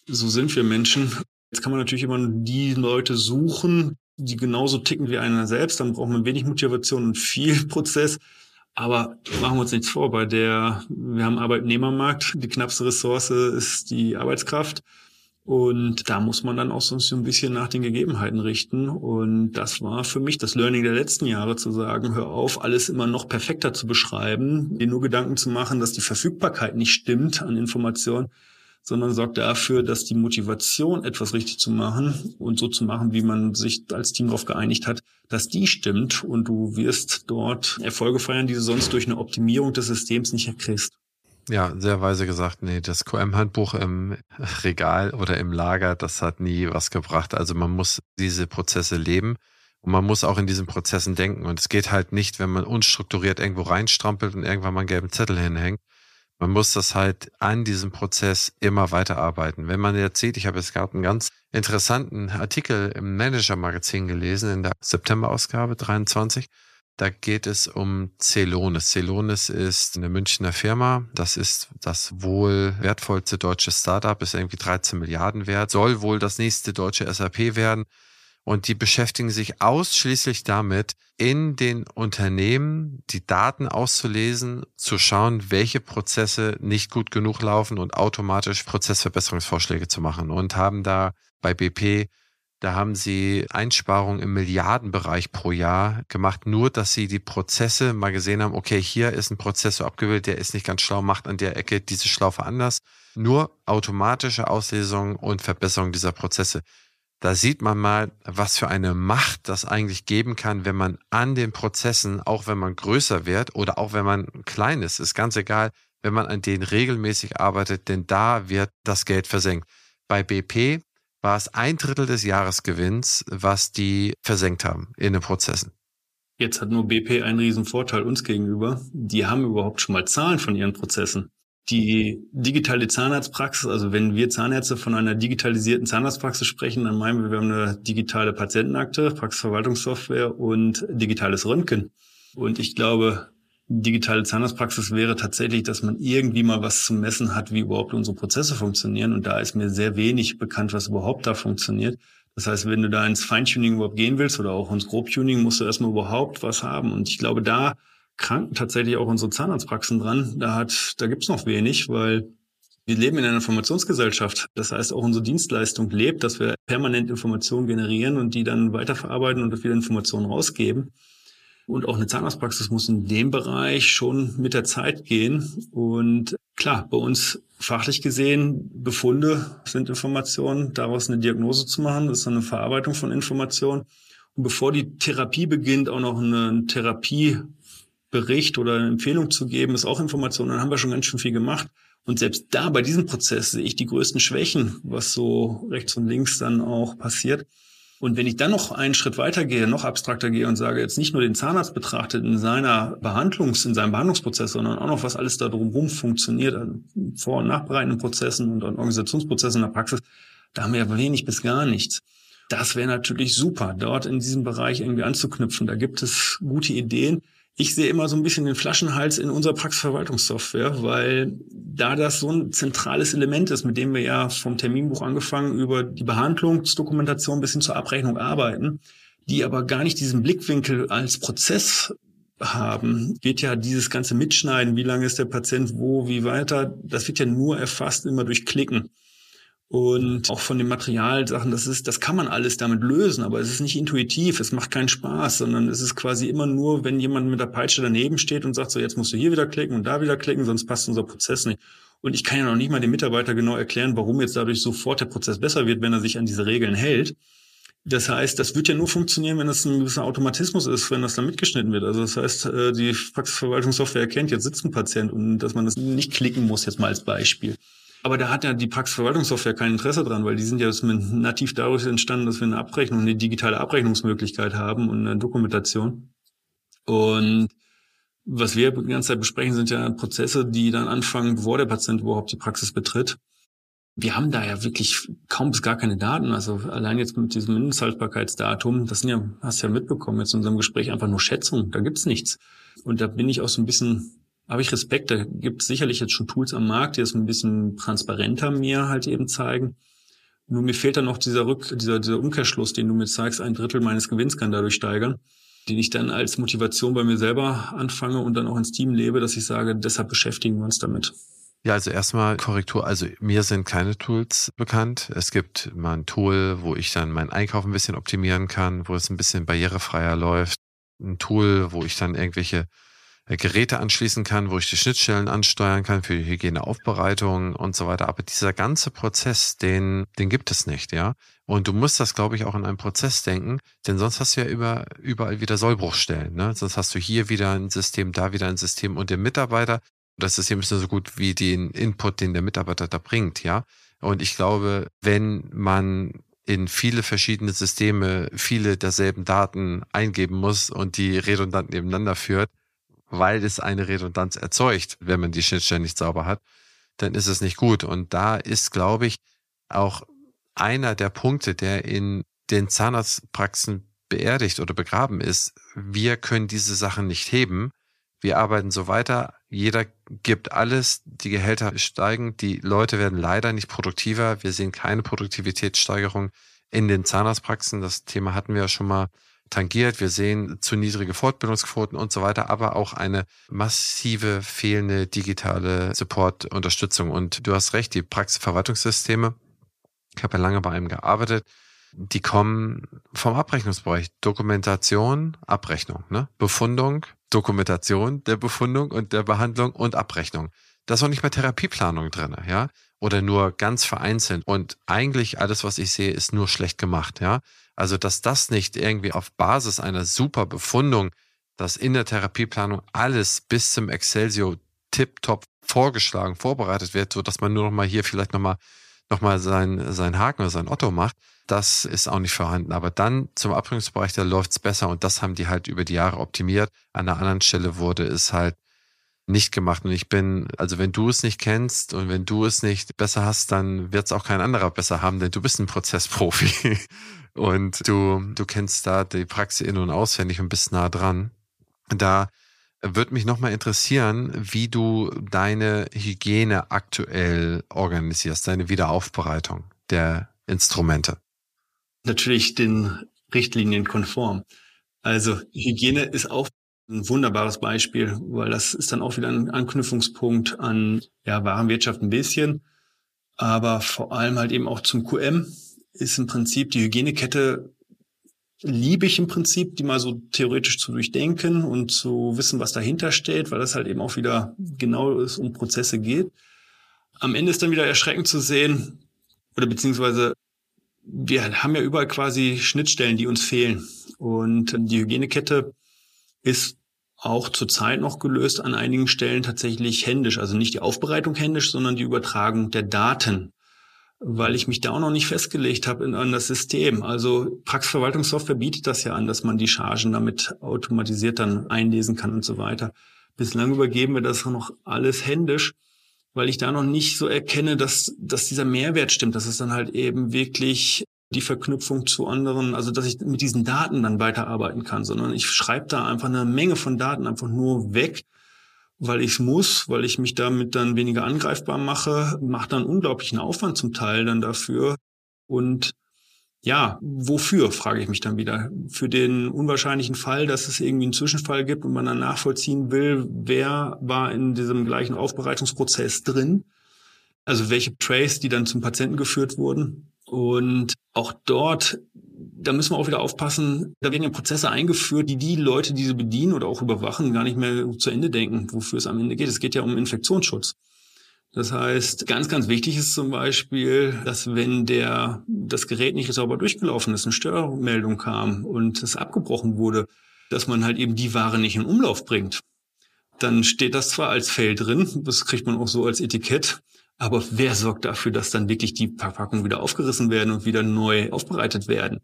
So sind wir Menschen. Jetzt kann man natürlich immer die Leute suchen, die genauso ticken wie einer selbst, dann braucht man wenig Motivation und viel Prozess. Aber machen wir uns nichts vor, bei der, wir haben Arbeitnehmermarkt, die knappste Ressource ist die Arbeitskraft. Und da muss man dann auch so ein bisschen nach den Gegebenheiten richten. Und das war für mich das Learning der letzten Jahre zu sagen, hör auf, alles immer noch perfekter zu beschreiben, dir nur Gedanken zu machen, dass die Verfügbarkeit nicht stimmt an Informationen, sondern sorgt dafür, dass die Motivation, etwas richtig zu machen und so zu machen, wie man sich als Team darauf geeinigt hat, dass die stimmt und du wirst dort Erfolge feiern, die du sonst durch eine Optimierung des Systems nicht erkriegst. Ja, sehr weise gesagt, nee, das QM-Handbuch im Regal oder im Lager, das hat nie was gebracht. Also man muss diese Prozesse leben Und man muss auch in diesen Prozessen denken. Und es geht halt nicht, wenn man unstrukturiert irgendwo reinstrampelt und irgendwann mal einen gelben Zettel hinhängt. Man muss das halt an diesem Prozess immer weiterarbeiten. Wenn man jetzt sieht, ich habe jetzt gerade einen ganz interessanten Artikel im Manager-Magazin gelesen, in der September-Ausgabe 23. Da geht es um Celonis. Celonis ist eine Münchner Firma. Das ist das wohl wertvollste deutsche Startup, ist irgendwie 13 Milliarden wert, soll wohl das nächste deutsche SAP werden. Und die beschäftigen sich ausschließlich damit, in den Unternehmen die Daten auszulesen, zu schauen, welche Prozesse nicht gut genug laufen und automatisch Prozessverbesserungsvorschläge zu machen und haben da bei BP da haben sie Einsparungen im Milliardenbereich pro Jahr gemacht, nur dass sie die Prozesse mal gesehen haben, okay, hier ist ein Prozess so abgebildet, der ist nicht ganz schlau, macht an der Ecke diese Schlaufe anders. Nur automatische Auslesung und Verbesserung dieser Prozesse. Da sieht man mal, was für eine Macht das eigentlich geben kann, wenn man an den Prozessen, auch wenn man größer wird oder auch wenn man klein ist, ist ganz egal, wenn man an denen regelmäßig arbeitet, denn da wird das Geld versenkt. Bei BP war es ein Drittel des Jahresgewinns, was die versenkt haben in den Prozessen. Jetzt hat nur BP einen riesen Vorteil uns gegenüber. Die haben überhaupt schon mal Zahlen von ihren Prozessen. Die digitale Zahnarztpraxis, also wenn wir Zahnärzte von einer digitalisierten Zahnarztpraxis sprechen, dann meinen wir, wir haben eine digitale Patientenakte, Praxisverwaltungssoftware und digitales Röntgen. Und ich glaube, digitale Zahnarztpraxis wäre tatsächlich, dass man irgendwie mal was zu messen hat, wie überhaupt unsere Prozesse funktionieren. Und da ist mir sehr wenig bekannt, was überhaupt da funktioniert. Das heißt, wenn du da ins Feintuning überhaupt gehen willst oder auch ins Grobtuning, musst du erstmal überhaupt was haben. Und ich glaube, da kranken tatsächlich auch unsere Zahnarztpraxen dran. Da hat, da gibt's noch wenig, weil wir leben in einer Informationsgesellschaft. Das heißt, auch unsere Dienstleistung lebt, dass wir permanent Informationen generieren und die dann weiterverarbeiten und wieder Informationen rausgeben. Und auch eine Zahnarztpraxis muss in dem Bereich schon mit der Zeit gehen. Und klar, bei uns fachlich gesehen, Befunde sind Informationen, daraus eine Diagnose zu machen, das ist eine Verarbeitung von Informationen. Und bevor die Therapie beginnt, auch noch einen Therapiebericht oder eine Empfehlung zu geben, ist auch Information. Dann haben wir schon ganz schön viel gemacht. Und selbst da bei diesem Prozess sehe ich die größten Schwächen, was so rechts und links dann auch passiert. Und wenn ich dann noch einen Schritt weiter gehe, noch abstrakter gehe und sage, jetzt nicht nur den Zahnarzt betrachtet in seiner Behandlungs-, in seinem Behandlungsprozess, sondern auch noch, was alles da drumherum funktioniert, an vor- und nachbereitenden Prozessen und an Organisationsprozessen in der Praxis, da haben wir ja wenig bis gar nichts. Das wäre natürlich super, dort in diesem Bereich irgendwie anzuknüpfen. Da gibt es gute Ideen. Ich sehe immer so ein bisschen den Flaschenhals in unserer Praxisverwaltungssoftware, weil da das so ein zentrales Element ist, mit dem wir ja vom Terminbuch angefangen über die Behandlungsdokumentation bis hin zur Abrechnung arbeiten, die aber gar nicht diesen Blickwinkel als Prozess haben, wird ja dieses ganze Mitschneiden, wie lange ist der Patient wo, wie weiter, das wird ja nur erfasst immer durch Klicken. Und auch von den Materialsachen, das ist, das kann man alles damit lösen, aber es ist nicht intuitiv, es macht keinen Spaß, sondern es ist quasi immer nur, wenn jemand mit der Peitsche daneben steht und sagt, so jetzt musst du hier wieder klicken und da wieder klicken, sonst passt unser Prozess nicht. Und ich kann ja noch nicht mal dem Mitarbeiter genau erklären, warum jetzt dadurch sofort der Prozess besser wird, wenn er sich an diese Regeln hält. Das heißt, das wird ja nur funktionieren, wenn das ein gewisser Automatismus ist, wenn das dann mitgeschnitten wird. Also das heißt, äh, die Praxisverwaltungssoftware erkennt, jetzt sitzt ein Patient und dass man das nicht klicken muss, jetzt mal als Beispiel. Aber da hat ja die Praxisverwaltungssoftware kein Interesse dran, weil die sind ja nativ dadurch entstanden, dass wir eine Abrechnung, eine digitale Abrechnungsmöglichkeit haben und eine Dokumentation. Und was wir die ganze Zeit besprechen, sind ja Prozesse, die dann anfangen, bevor der Patient überhaupt die Praxis betritt. Wir haben da ja wirklich kaum bis gar keine Daten. Also allein jetzt mit diesem Mindesthaltbarkeitsdatum, das sind ja, hast du ja mitbekommen jetzt in unserem Gespräch, einfach nur Schätzungen. Da gibt's nichts. Und da bin ich auch so ein bisschen habe ich Respekt. Da gibt es sicherlich jetzt schon Tools am Markt, die es ein bisschen transparenter mir halt eben zeigen. Nur mir fehlt dann noch dieser Rück, dieser, dieser Umkehrschluss, den du mir zeigst, ein Drittel meines Gewinns kann dadurch steigern, den ich dann als Motivation bei mir selber anfange und dann auch ins Team lebe, dass ich sage, deshalb beschäftigen wir uns damit. Ja, also erstmal Korrektur. Also mir sind keine Tools bekannt. Es gibt mal ein Tool, wo ich dann meinen Einkauf ein bisschen optimieren kann, wo es ein bisschen barrierefreier läuft. Ein Tool, wo ich dann irgendwelche Geräte anschließen kann, wo ich die Schnittstellen ansteuern kann für die Hygieneaufbereitung und so weiter. Aber dieser ganze Prozess, den, den gibt es nicht, ja. Und du musst das, glaube ich, auch in einem Prozess denken, denn sonst hast du ja über, überall wieder Sollbruchstellen. Ne? Sonst hast du hier wieder ein System, da wieder ein System und der Mitarbeiter, das System ist nur so gut wie den Input, den der Mitarbeiter da bringt, ja. Und ich glaube, wenn man in viele verschiedene Systeme viele derselben Daten eingeben muss und die redundant nebeneinander führt, weil es eine Redundanz erzeugt, wenn man die Schnittstellen nicht sauber hat, dann ist es nicht gut. Und da ist, glaube ich, auch einer der Punkte, der in den Zahnarztpraxen beerdigt oder begraben ist. Wir können diese Sachen nicht heben. Wir arbeiten so weiter. Jeder gibt alles. Die Gehälter steigen. Die Leute werden leider nicht produktiver. Wir sehen keine Produktivitätssteigerung in den Zahnarztpraxen. Das Thema hatten wir ja schon mal tangiert. Wir sehen zu niedrige Fortbildungsquoten und so weiter, aber auch eine massive fehlende digitale Support-Unterstützung. Und du hast recht, die Praxisverwaltungssysteme, ich habe ja lange bei einem gearbeitet, die kommen vom Abrechnungsbereich. Dokumentation, Abrechnung, ne? Befundung, Dokumentation der Befundung und der Behandlung und Abrechnung. Da ist auch nicht mehr Therapieplanung drin, ja? Oder nur ganz vereinzelt. Und eigentlich alles, was ich sehe, ist nur schlecht gemacht, ja? Also, dass das nicht irgendwie auf Basis einer super Befundung, dass in der Therapieplanung alles bis zum Excelsior tiptop vorgeschlagen, vorbereitet wird, so dass man nur noch mal hier vielleicht noch mal nochmal sein, Haken oder sein Otto macht, das ist auch nicht vorhanden. Aber dann zum Abrechnungsbereich, da läuft's besser und das haben die halt über die Jahre optimiert. An einer anderen Stelle wurde es halt nicht gemacht. Und ich bin, also wenn du es nicht kennst und wenn du es nicht besser hast, dann wird es auch kein anderer besser haben, denn du bist ein Prozessprofi. Und du, du kennst da die Praxis in- und auswendig und bist nah dran. Da würde mich nochmal interessieren, wie du deine Hygiene aktuell organisierst, deine Wiederaufbereitung der Instrumente. Natürlich den Richtlinien konform. Also Hygiene ist auch ein wunderbares Beispiel, weil das ist dann auch wieder ein Anknüpfungspunkt an ja, Warenwirtschaft ein bisschen, aber vor allem halt eben auch zum QM ist im Prinzip die Hygienekette liebe ich im Prinzip, die mal so theoretisch zu durchdenken und zu wissen, was dahinter steht, weil das halt eben auch wieder genau es um Prozesse geht. Am Ende ist dann wieder erschreckend zu sehen, oder beziehungsweise wir haben ja überall quasi Schnittstellen, die uns fehlen. Und die Hygienekette ist auch zurzeit noch gelöst an einigen Stellen tatsächlich händisch. Also nicht die Aufbereitung händisch, sondern die Übertragung der Daten weil ich mich da auch noch nicht festgelegt habe in, an das System. Also Praxisverwaltungssoftware bietet das ja an, dass man die Chargen damit automatisiert dann einlesen kann und so weiter. Bislang übergeben wir das noch alles händisch, weil ich da noch nicht so erkenne, dass, dass dieser Mehrwert stimmt, dass es dann halt eben wirklich die Verknüpfung zu anderen, also dass ich mit diesen Daten dann weiterarbeiten kann, sondern ich schreibe da einfach eine Menge von Daten einfach nur weg weil ich es muss, weil ich mich damit dann weniger angreifbar mache, macht dann unglaublichen Aufwand zum Teil dann dafür. Und ja, wofür, frage ich mich dann wieder. Für den unwahrscheinlichen Fall, dass es irgendwie einen Zwischenfall gibt und man dann nachvollziehen will, wer war in diesem gleichen Aufbereitungsprozess drin. Also welche Trace, die dann zum Patienten geführt wurden. Und auch dort da müssen wir auch wieder aufpassen, da werden ja Prozesse eingeführt, die die Leute, die sie bedienen oder auch überwachen, gar nicht mehr zu Ende denken, wofür es am Ende geht. Es geht ja um Infektionsschutz. Das heißt, ganz, ganz wichtig ist zum Beispiel, dass wenn der, das Gerät nicht sauber durchgelaufen ist, eine Störmeldung kam und es abgebrochen wurde, dass man halt eben die Ware nicht in Umlauf bringt. Dann steht das zwar als Fail drin, das kriegt man auch so als Etikett, aber wer sorgt dafür, dass dann wirklich die Verpackungen wieder aufgerissen werden und wieder neu aufbereitet werden?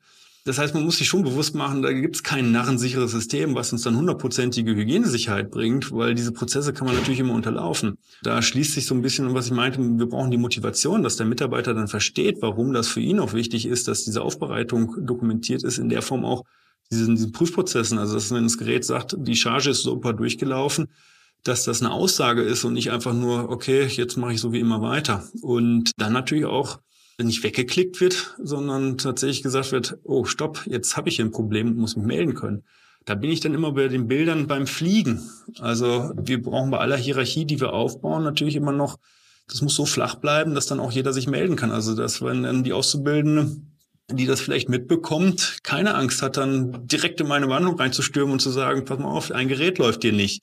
Das heißt, man muss sich schon bewusst machen, da gibt es kein narrensicheres System, was uns dann hundertprozentige Hygienesicherheit bringt, weil diese Prozesse kann man natürlich immer unterlaufen. Da schließt sich so ein bisschen, was ich meinte, wir brauchen die Motivation, dass der Mitarbeiter dann versteht, warum das für ihn auch wichtig ist, dass diese Aufbereitung dokumentiert ist, in der Form auch diesen, diesen Prüfprozessen. Also, dass wenn das Gerät sagt, die Charge ist super durchgelaufen, dass das eine Aussage ist und nicht einfach nur, okay, jetzt mache ich so wie immer weiter. Und dann natürlich auch nicht weggeklickt wird, sondern tatsächlich gesagt wird, oh, stopp, jetzt habe ich hier ein Problem und muss mich melden können. Da bin ich dann immer bei den Bildern beim Fliegen. Also wir brauchen bei aller Hierarchie, die wir aufbauen, natürlich immer noch, das muss so flach bleiben, dass dann auch jeder sich melden kann. Also dass wenn dann die Auszubildende, die das vielleicht mitbekommt, keine Angst hat, dann direkt in meine Wandlung reinzustürmen und zu sagen, pass mal auf, ein Gerät läuft dir nicht.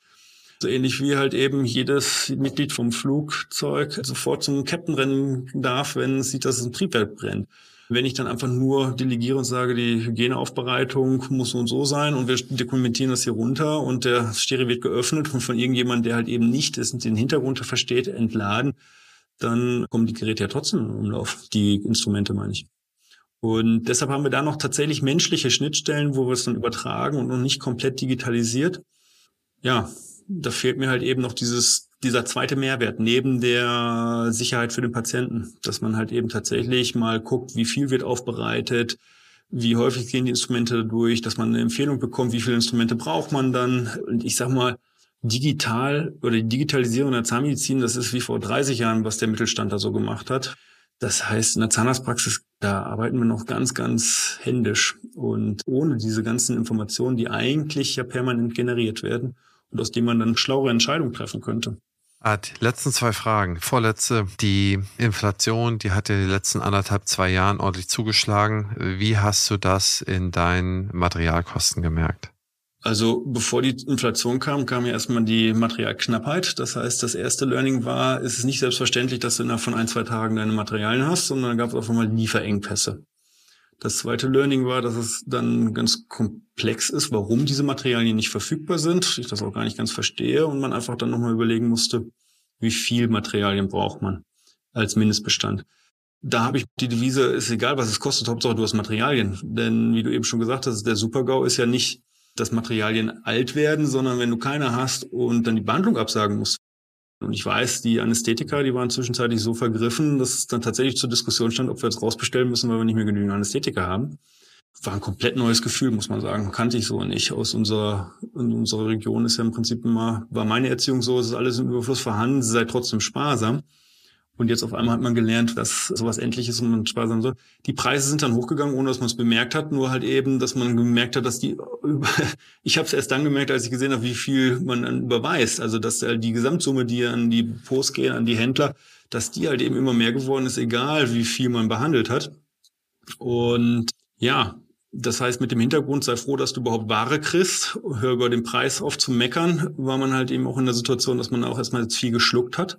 So ähnlich wie halt eben jedes Mitglied vom Flugzeug sofort zum Captain rennen darf, wenn es sieht, dass es ein Triebwerk brennt. Wenn ich dann einfach nur delegiere und sage, die Hygieneaufbereitung muss so und so sein und wir dokumentieren das hier runter und der Stereo wird geöffnet und von irgendjemandem, der halt eben nicht ist, den Hintergrund versteht, entladen, dann kommen die Geräte ja trotzdem in Umlauf, die Instrumente meine ich. Und deshalb haben wir da noch tatsächlich menschliche Schnittstellen, wo wir es dann übertragen und noch nicht komplett digitalisiert. Ja, da fehlt mir halt eben noch dieses, dieser zweite Mehrwert neben der Sicherheit für den Patienten, dass man halt eben tatsächlich mal guckt, wie viel wird aufbereitet, wie häufig gehen die Instrumente durch, dass man eine Empfehlung bekommt, wie viele Instrumente braucht man dann. Und ich sag mal, digital oder die Digitalisierung der Zahnmedizin, das ist wie vor 30 Jahren, was der Mittelstand da so gemacht hat. Das heißt, in der Zahnarztpraxis, da arbeiten wir noch ganz, ganz händisch und ohne diese ganzen Informationen, die eigentlich ja permanent generiert werden und aus denen man dann schlauere Entscheidungen treffen könnte. Ah, die letzten zwei Fragen. Vorletzte, die Inflation, die hat ja die letzten anderthalb, zwei Jahren ordentlich zugeschlagen. Wie hast du das in deinen Materialkosten gemerkt? Also bevor die Inflation kam, kam ja erstmal die Materialknappheit. Das heißt, das erste Learning war, es ist nicht selbstverständlich, dass du innerhalb von ein, zwei Tagen deine Materialien hast, sondern dann gab es auf einmal Lieferengpässe. Das zweite Learning war, dass es dann ganz komplex ist, warum diese Materialien nicht verfügbar sind. Ich das auch gar nicht ganz verstehe und man einfach dann nochmal überlegen musste, wie viel Materialien braucht man als Mindestbestand. Da habe ich die Devise, ist egal, was es kostet, Hauptsache du hast Materialien. Denn wie du eben schon gesagt hast, der Supergau ist ja nicht dass Materialien alt werden, sondern wenn du keine hast und dann die Behandlung absagen musst. Und ich weiß, die Anästhetiker, die waren zwischenzeitlich so vergriffen, dass es dann tatsächlich zur Diskussion stand, ob wir jetzt rausbestellen müssen, weil wir nicht mehr genügend Anästhetiker haben. War ein komplett neues Gefühl, muss man sagen. Kannte ich so nicht. Aus unserer, in unserer Region ist ja im Prinzip immer, war meine Erziehung so, es ist alles im Überfluss vorhanden, sei trotzdem sparsam. Und jetzt auf einmal hat man gelernt, dass sowas endlich ist und man sparsam soll. Die Preise sind dann hochgegangen, ohne dass man es bemerkt hat. Nur halt eben, dass man gemerkt hat, dass die, ich habe es erst dann gemerkt, als ich gesehen habe, wie viel man dann überweist. Also dass die Gesamtsumme, die an die Post gehen, an die Händler, dass die halt eben immer mehr geworden ist, egal wie viel man behandelt hat. Und ja, das heißt, mit dem Hintergrund sei froh, dass du überhaupt Ware kriegst. Hör über den Preis auf zu meckern, war man halt eben auch in der Situation, dass man auch erstmal viel geschluckt hat.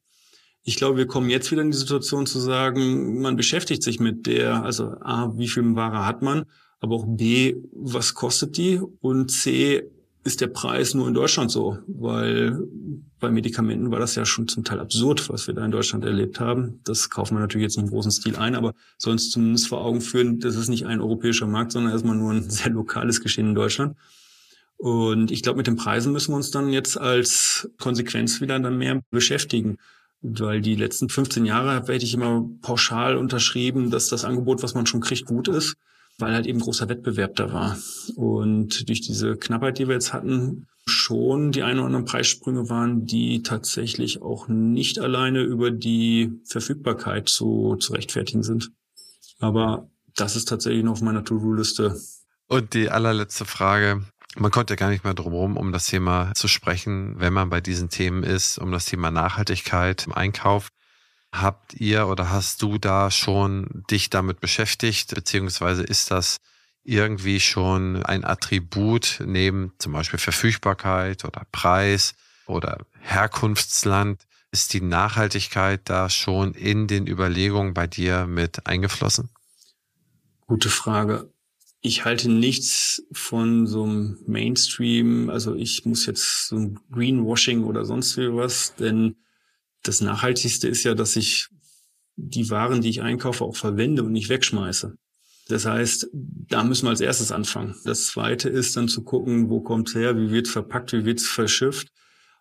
Ich glaube, wir kommen jetzt wieder in die Situation zu sagen, man beschäftigt sich mit der, also A, wie viel Ware hat man, aber auch B, was kostet die und C, ist der Preis nur in Deutschland so, weil bei Medikamenten war das ja schon zum Teil absurd, was wir da in Deutschland erlebt haben. Das kaufen wir natürlich jetzt im großen Stil ein, aber uns zumindest vor Augen führen, das ist nicht ein europäischer Markt, sondern erstmal nur ein sehr lokales Geschehen in Deutschland. Und ich glaube, mit den Preisen müssen wir uns dann jetzt als Konsequenz wieder dann mehr beschäftigen weil die letzten 15 Jahre hätte ich immer pauschal unterschrieben, dass das Angebot, was man schon kriegt, gut ist, weil halt eben großer Wettbewerb da war. Und durch diese Knappheit, die wir jetzt hatten, schon die ein oder anderen Preissprünge waren, die tatsächlich auch nicht alleine über die Verfügbarkeit zu, zu rechtfertigen sind. Aber das ist tatsächlich noch auf meiner To-Do-Liste. Und die allerletzte Frage. Man konnte gar nicht mehr drumherum, um das Thema zu sprechen, wenn man bei diesen Themen ist, um das Thema Nachhaltigkeit im Einkauf. Habt ihr oder hast du da schon dich damit beschäftigt, beziehungsweise ist das irgendwie schon ein Attribut neben zum Beispiel Verfügbarkeit oder Preis oder Herkunftsland? Ist die Nachhaltigkeit da schon in den Überlegungen bei dir mit eingeflossen? Gute Frage ich halte nichts von so einem Mainstream, also ich muss jetzt so ein Greenwashing oder sonst wie was, denn das Nachhaltigste ist ja, dass ich die Waren, die ich einkaufe, auch verwende und nicht wegschmeiße. Das heißt, da müssen wir als erstes anfangen. Das zweite ist dann zu gucken, wo kommt her, wie wird verpackt, wie wird es verschifft.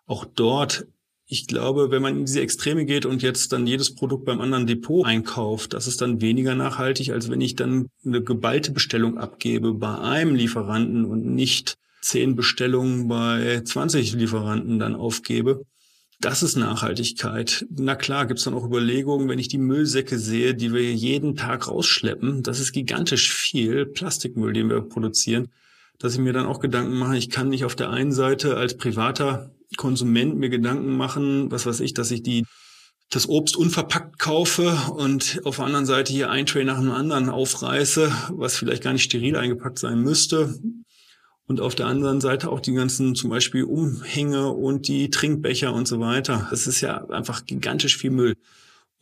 Auch dort ich glaube, wenn man in diese Extreme geht und jetzt dann jedes Produkt beim anderen Depot einkauft, das ist dann weniger nachhaltig, als wenn ich dann eine geballte Bestellung abgebe bei einem Lieferanten und nicht zehn Bestellungen bei 20 Lieferanten dann aufgebe. Das ist Nachhaltigkeit. Na klar, gibt's dann auch Überlegungen, wenn ich die Müllsäcke sehe, die wir jeden Tag rausschleppen, das ist gigantisch viel Plastikmüll, den wir produzieren, dass ich mir dann auch Gedanken mache, ich kann nicht auf der einen Seite als privater Konsument mir Gedanken machen, was weiß ich, dass ich die das Obst unverpackt kaufe und auf der anderen Seite hier ein Tray nach dem anderen aufreiße, was vielleicht gar nicht steril eingepackt sein müsste. Und auf der anderen Seite auch die ganzen zum Beispiel Umhänge und die Trinkbecher und so weiter. Das ist ja einfach gigantisch viel Müll.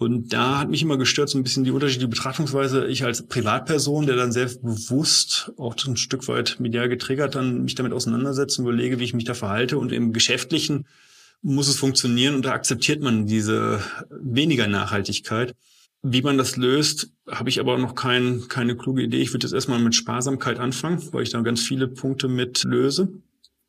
Und da hat mich immer gestört so ein bisschen die unterschiedliche Betrachtungsweise. Ich als Privatperson, der dann sehr bewusst, auch ein Stück weit medial getriggert, dann mich damit auseinandersetze und überlege, wie ich mich da verhalte. Und im Geschäftlichen muss es funktionieren und da akzeptiert man diese weniger Nachhaltigkeit. Wie man das löst, habe ich aber noch kein, keine kluge Idee. Ich würde jetzt erstmal mit Sparsamkeit anfangen, weil ich da ganz viele Punkte mit löse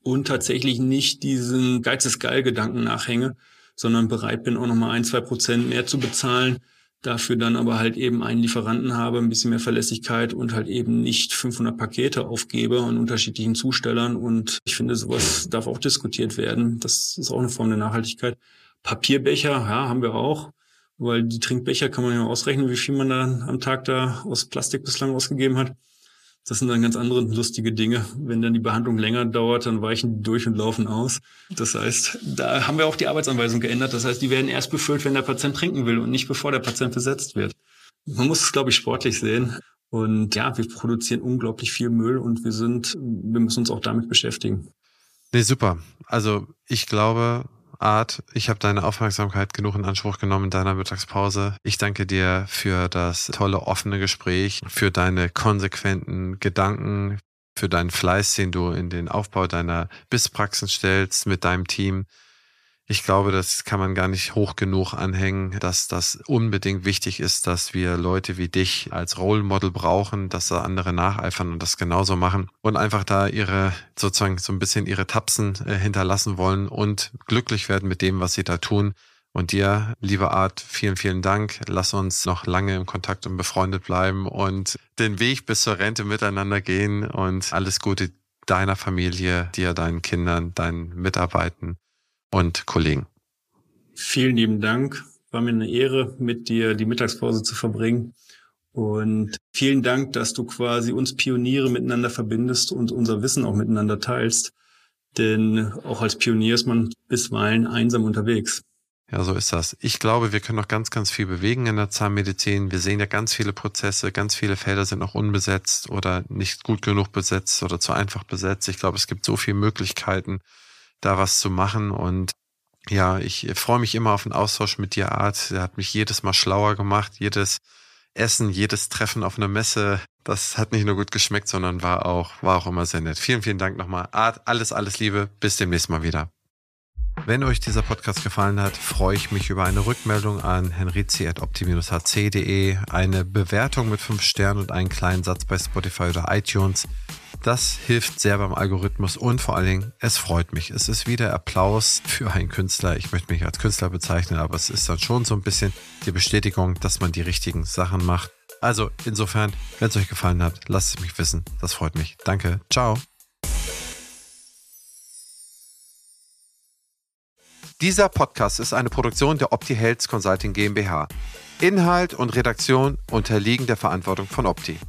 und tatsächlich nicht diesen Geiz ist geil Gedanken nachhänge, sondern bereit bin, auch nochmal ein, zwei Prozent mehr zu bezahlen, dafür dann aber halt eben einen Lieferanten habe, ein bisschen mehr Verlässlichkeit und halt eben nicht 500 Pakete aufgebe an unterschiedlichen Zustellern. Und ich finde, sowas darf auch diskutiert werden. Das ist auch eine Form der Nachhaltigkeit. Papierbecher, ja, haben wir auch weil die Trinkbecher kann man ja ausrechnen, wie viel man da am Tag da aus Plastik bislang ausgegeben hat. Das sind dann ganz andere lustige Dinge. Wenn dann die Behandlung länger dauert, dann weichen die durch und laufen aus. Das heißt, da haben wir auch die Arbeitsanweisung geändert. Das heißt, die werden erst befüllt, wenn der Patient trinken will und nicht bevor der Patient besetzt wird. Man muss es, glaube ich, sportlich sehen. Und ja, wir produzieren unglaublich viel Müll und wir sind, wir müssen uns auch damit beschäftigen. Nee, super. Also ich glaube, Art. Ich habe deine Aufmerksamkeit genug in Anspruch genommen in deiner Mittagspause. Ich danke dir für das tolle offene Gespräch, für deine konsequenten Gedanken, für deinen Fleiß, den du in den Aufbau deiner Bisspraxen stellst mit deinem Team. Ich glaube, das kann man gar nicht hoch genug anhängen, dass das unbedingt wichtig ist, dass wir Leute wie dich als Role Model brauchen, dass da andere nacheifern und das genauso machen und einfach da ihre sozusagen so ein bisschen ihre Tapsen äh, hinterlassen wollen und glücklich werden mit dem, was sie da tun. Und dir, liebe Art, vielen, vielen Dank. Lass uns noch lange im Kontakt und befreundet bleiben und den Weg bis zur Rente miteinander gehen und alles Gute deiner Familie, dir, deinen Kindern, deinen Mitarbeitern und Kollegen. Vielen lieben Dank. War mir eine Ehre, mit dir die Mittagspause zu verbringen. Und vielen Dank, dass du quasi uns Pioniere miteinander verbindest und unser Wissen auch miteinander teilst. Denn auch als Pionier ist man bisweilen einsam unterwegs. Ja, so ist das. Ich glaube, wir können noch ganz, ganz viel bewegen in der Zahnmedizin. Wir sehen ja ganz viele Prozesse, ganz viele Felder sind noch unbesetzt oder nicht gut genug besetzt oder zu einfach besetzt. Ich glaube, es gibt so viele Möglichkeiten, da was zu machen. Und ja, ich freue mich immer auf den Austausch mit dir, Art. Der hat mich jedes Mal schlauer gemacht. Jedes Essen, jedes Treffen auf einer Messe, das hat nicht nur gut geschmeckt, sondern war auch, war auch immer sehr nett. Vielen, vielen Dank nochmal. Art, alles, alles Liebe. Bis demnächst mal wieder. Wenn euch dieser Podcast gefallen hat, freue ich mich über eine Rückmeldung an henrizi.opti-hc.de, eine Bewertung mit fünf Sternen und einen kleinen Satz bei Spotify oder iTunes. Das hilft sehr beim Algorithmus und vor allen Dingen, es freut mich. Es ist wieder Applaus für einen Künstler. Ich möchte mich als Künstler bezeichnen, aber es ist dann schon so ein bisschen die Bestätigung, dass man die richtigen Sachen macht. Also insofern, wenn es euch gefallen hat, lasst es mich wissen. Das freut mich. Danke. Ciao. Dieser Podcast ist eine Produktion der Opti Health Consulting GmbH. Inhalt und Redaktion unterliegen der Verantwortung von Opti.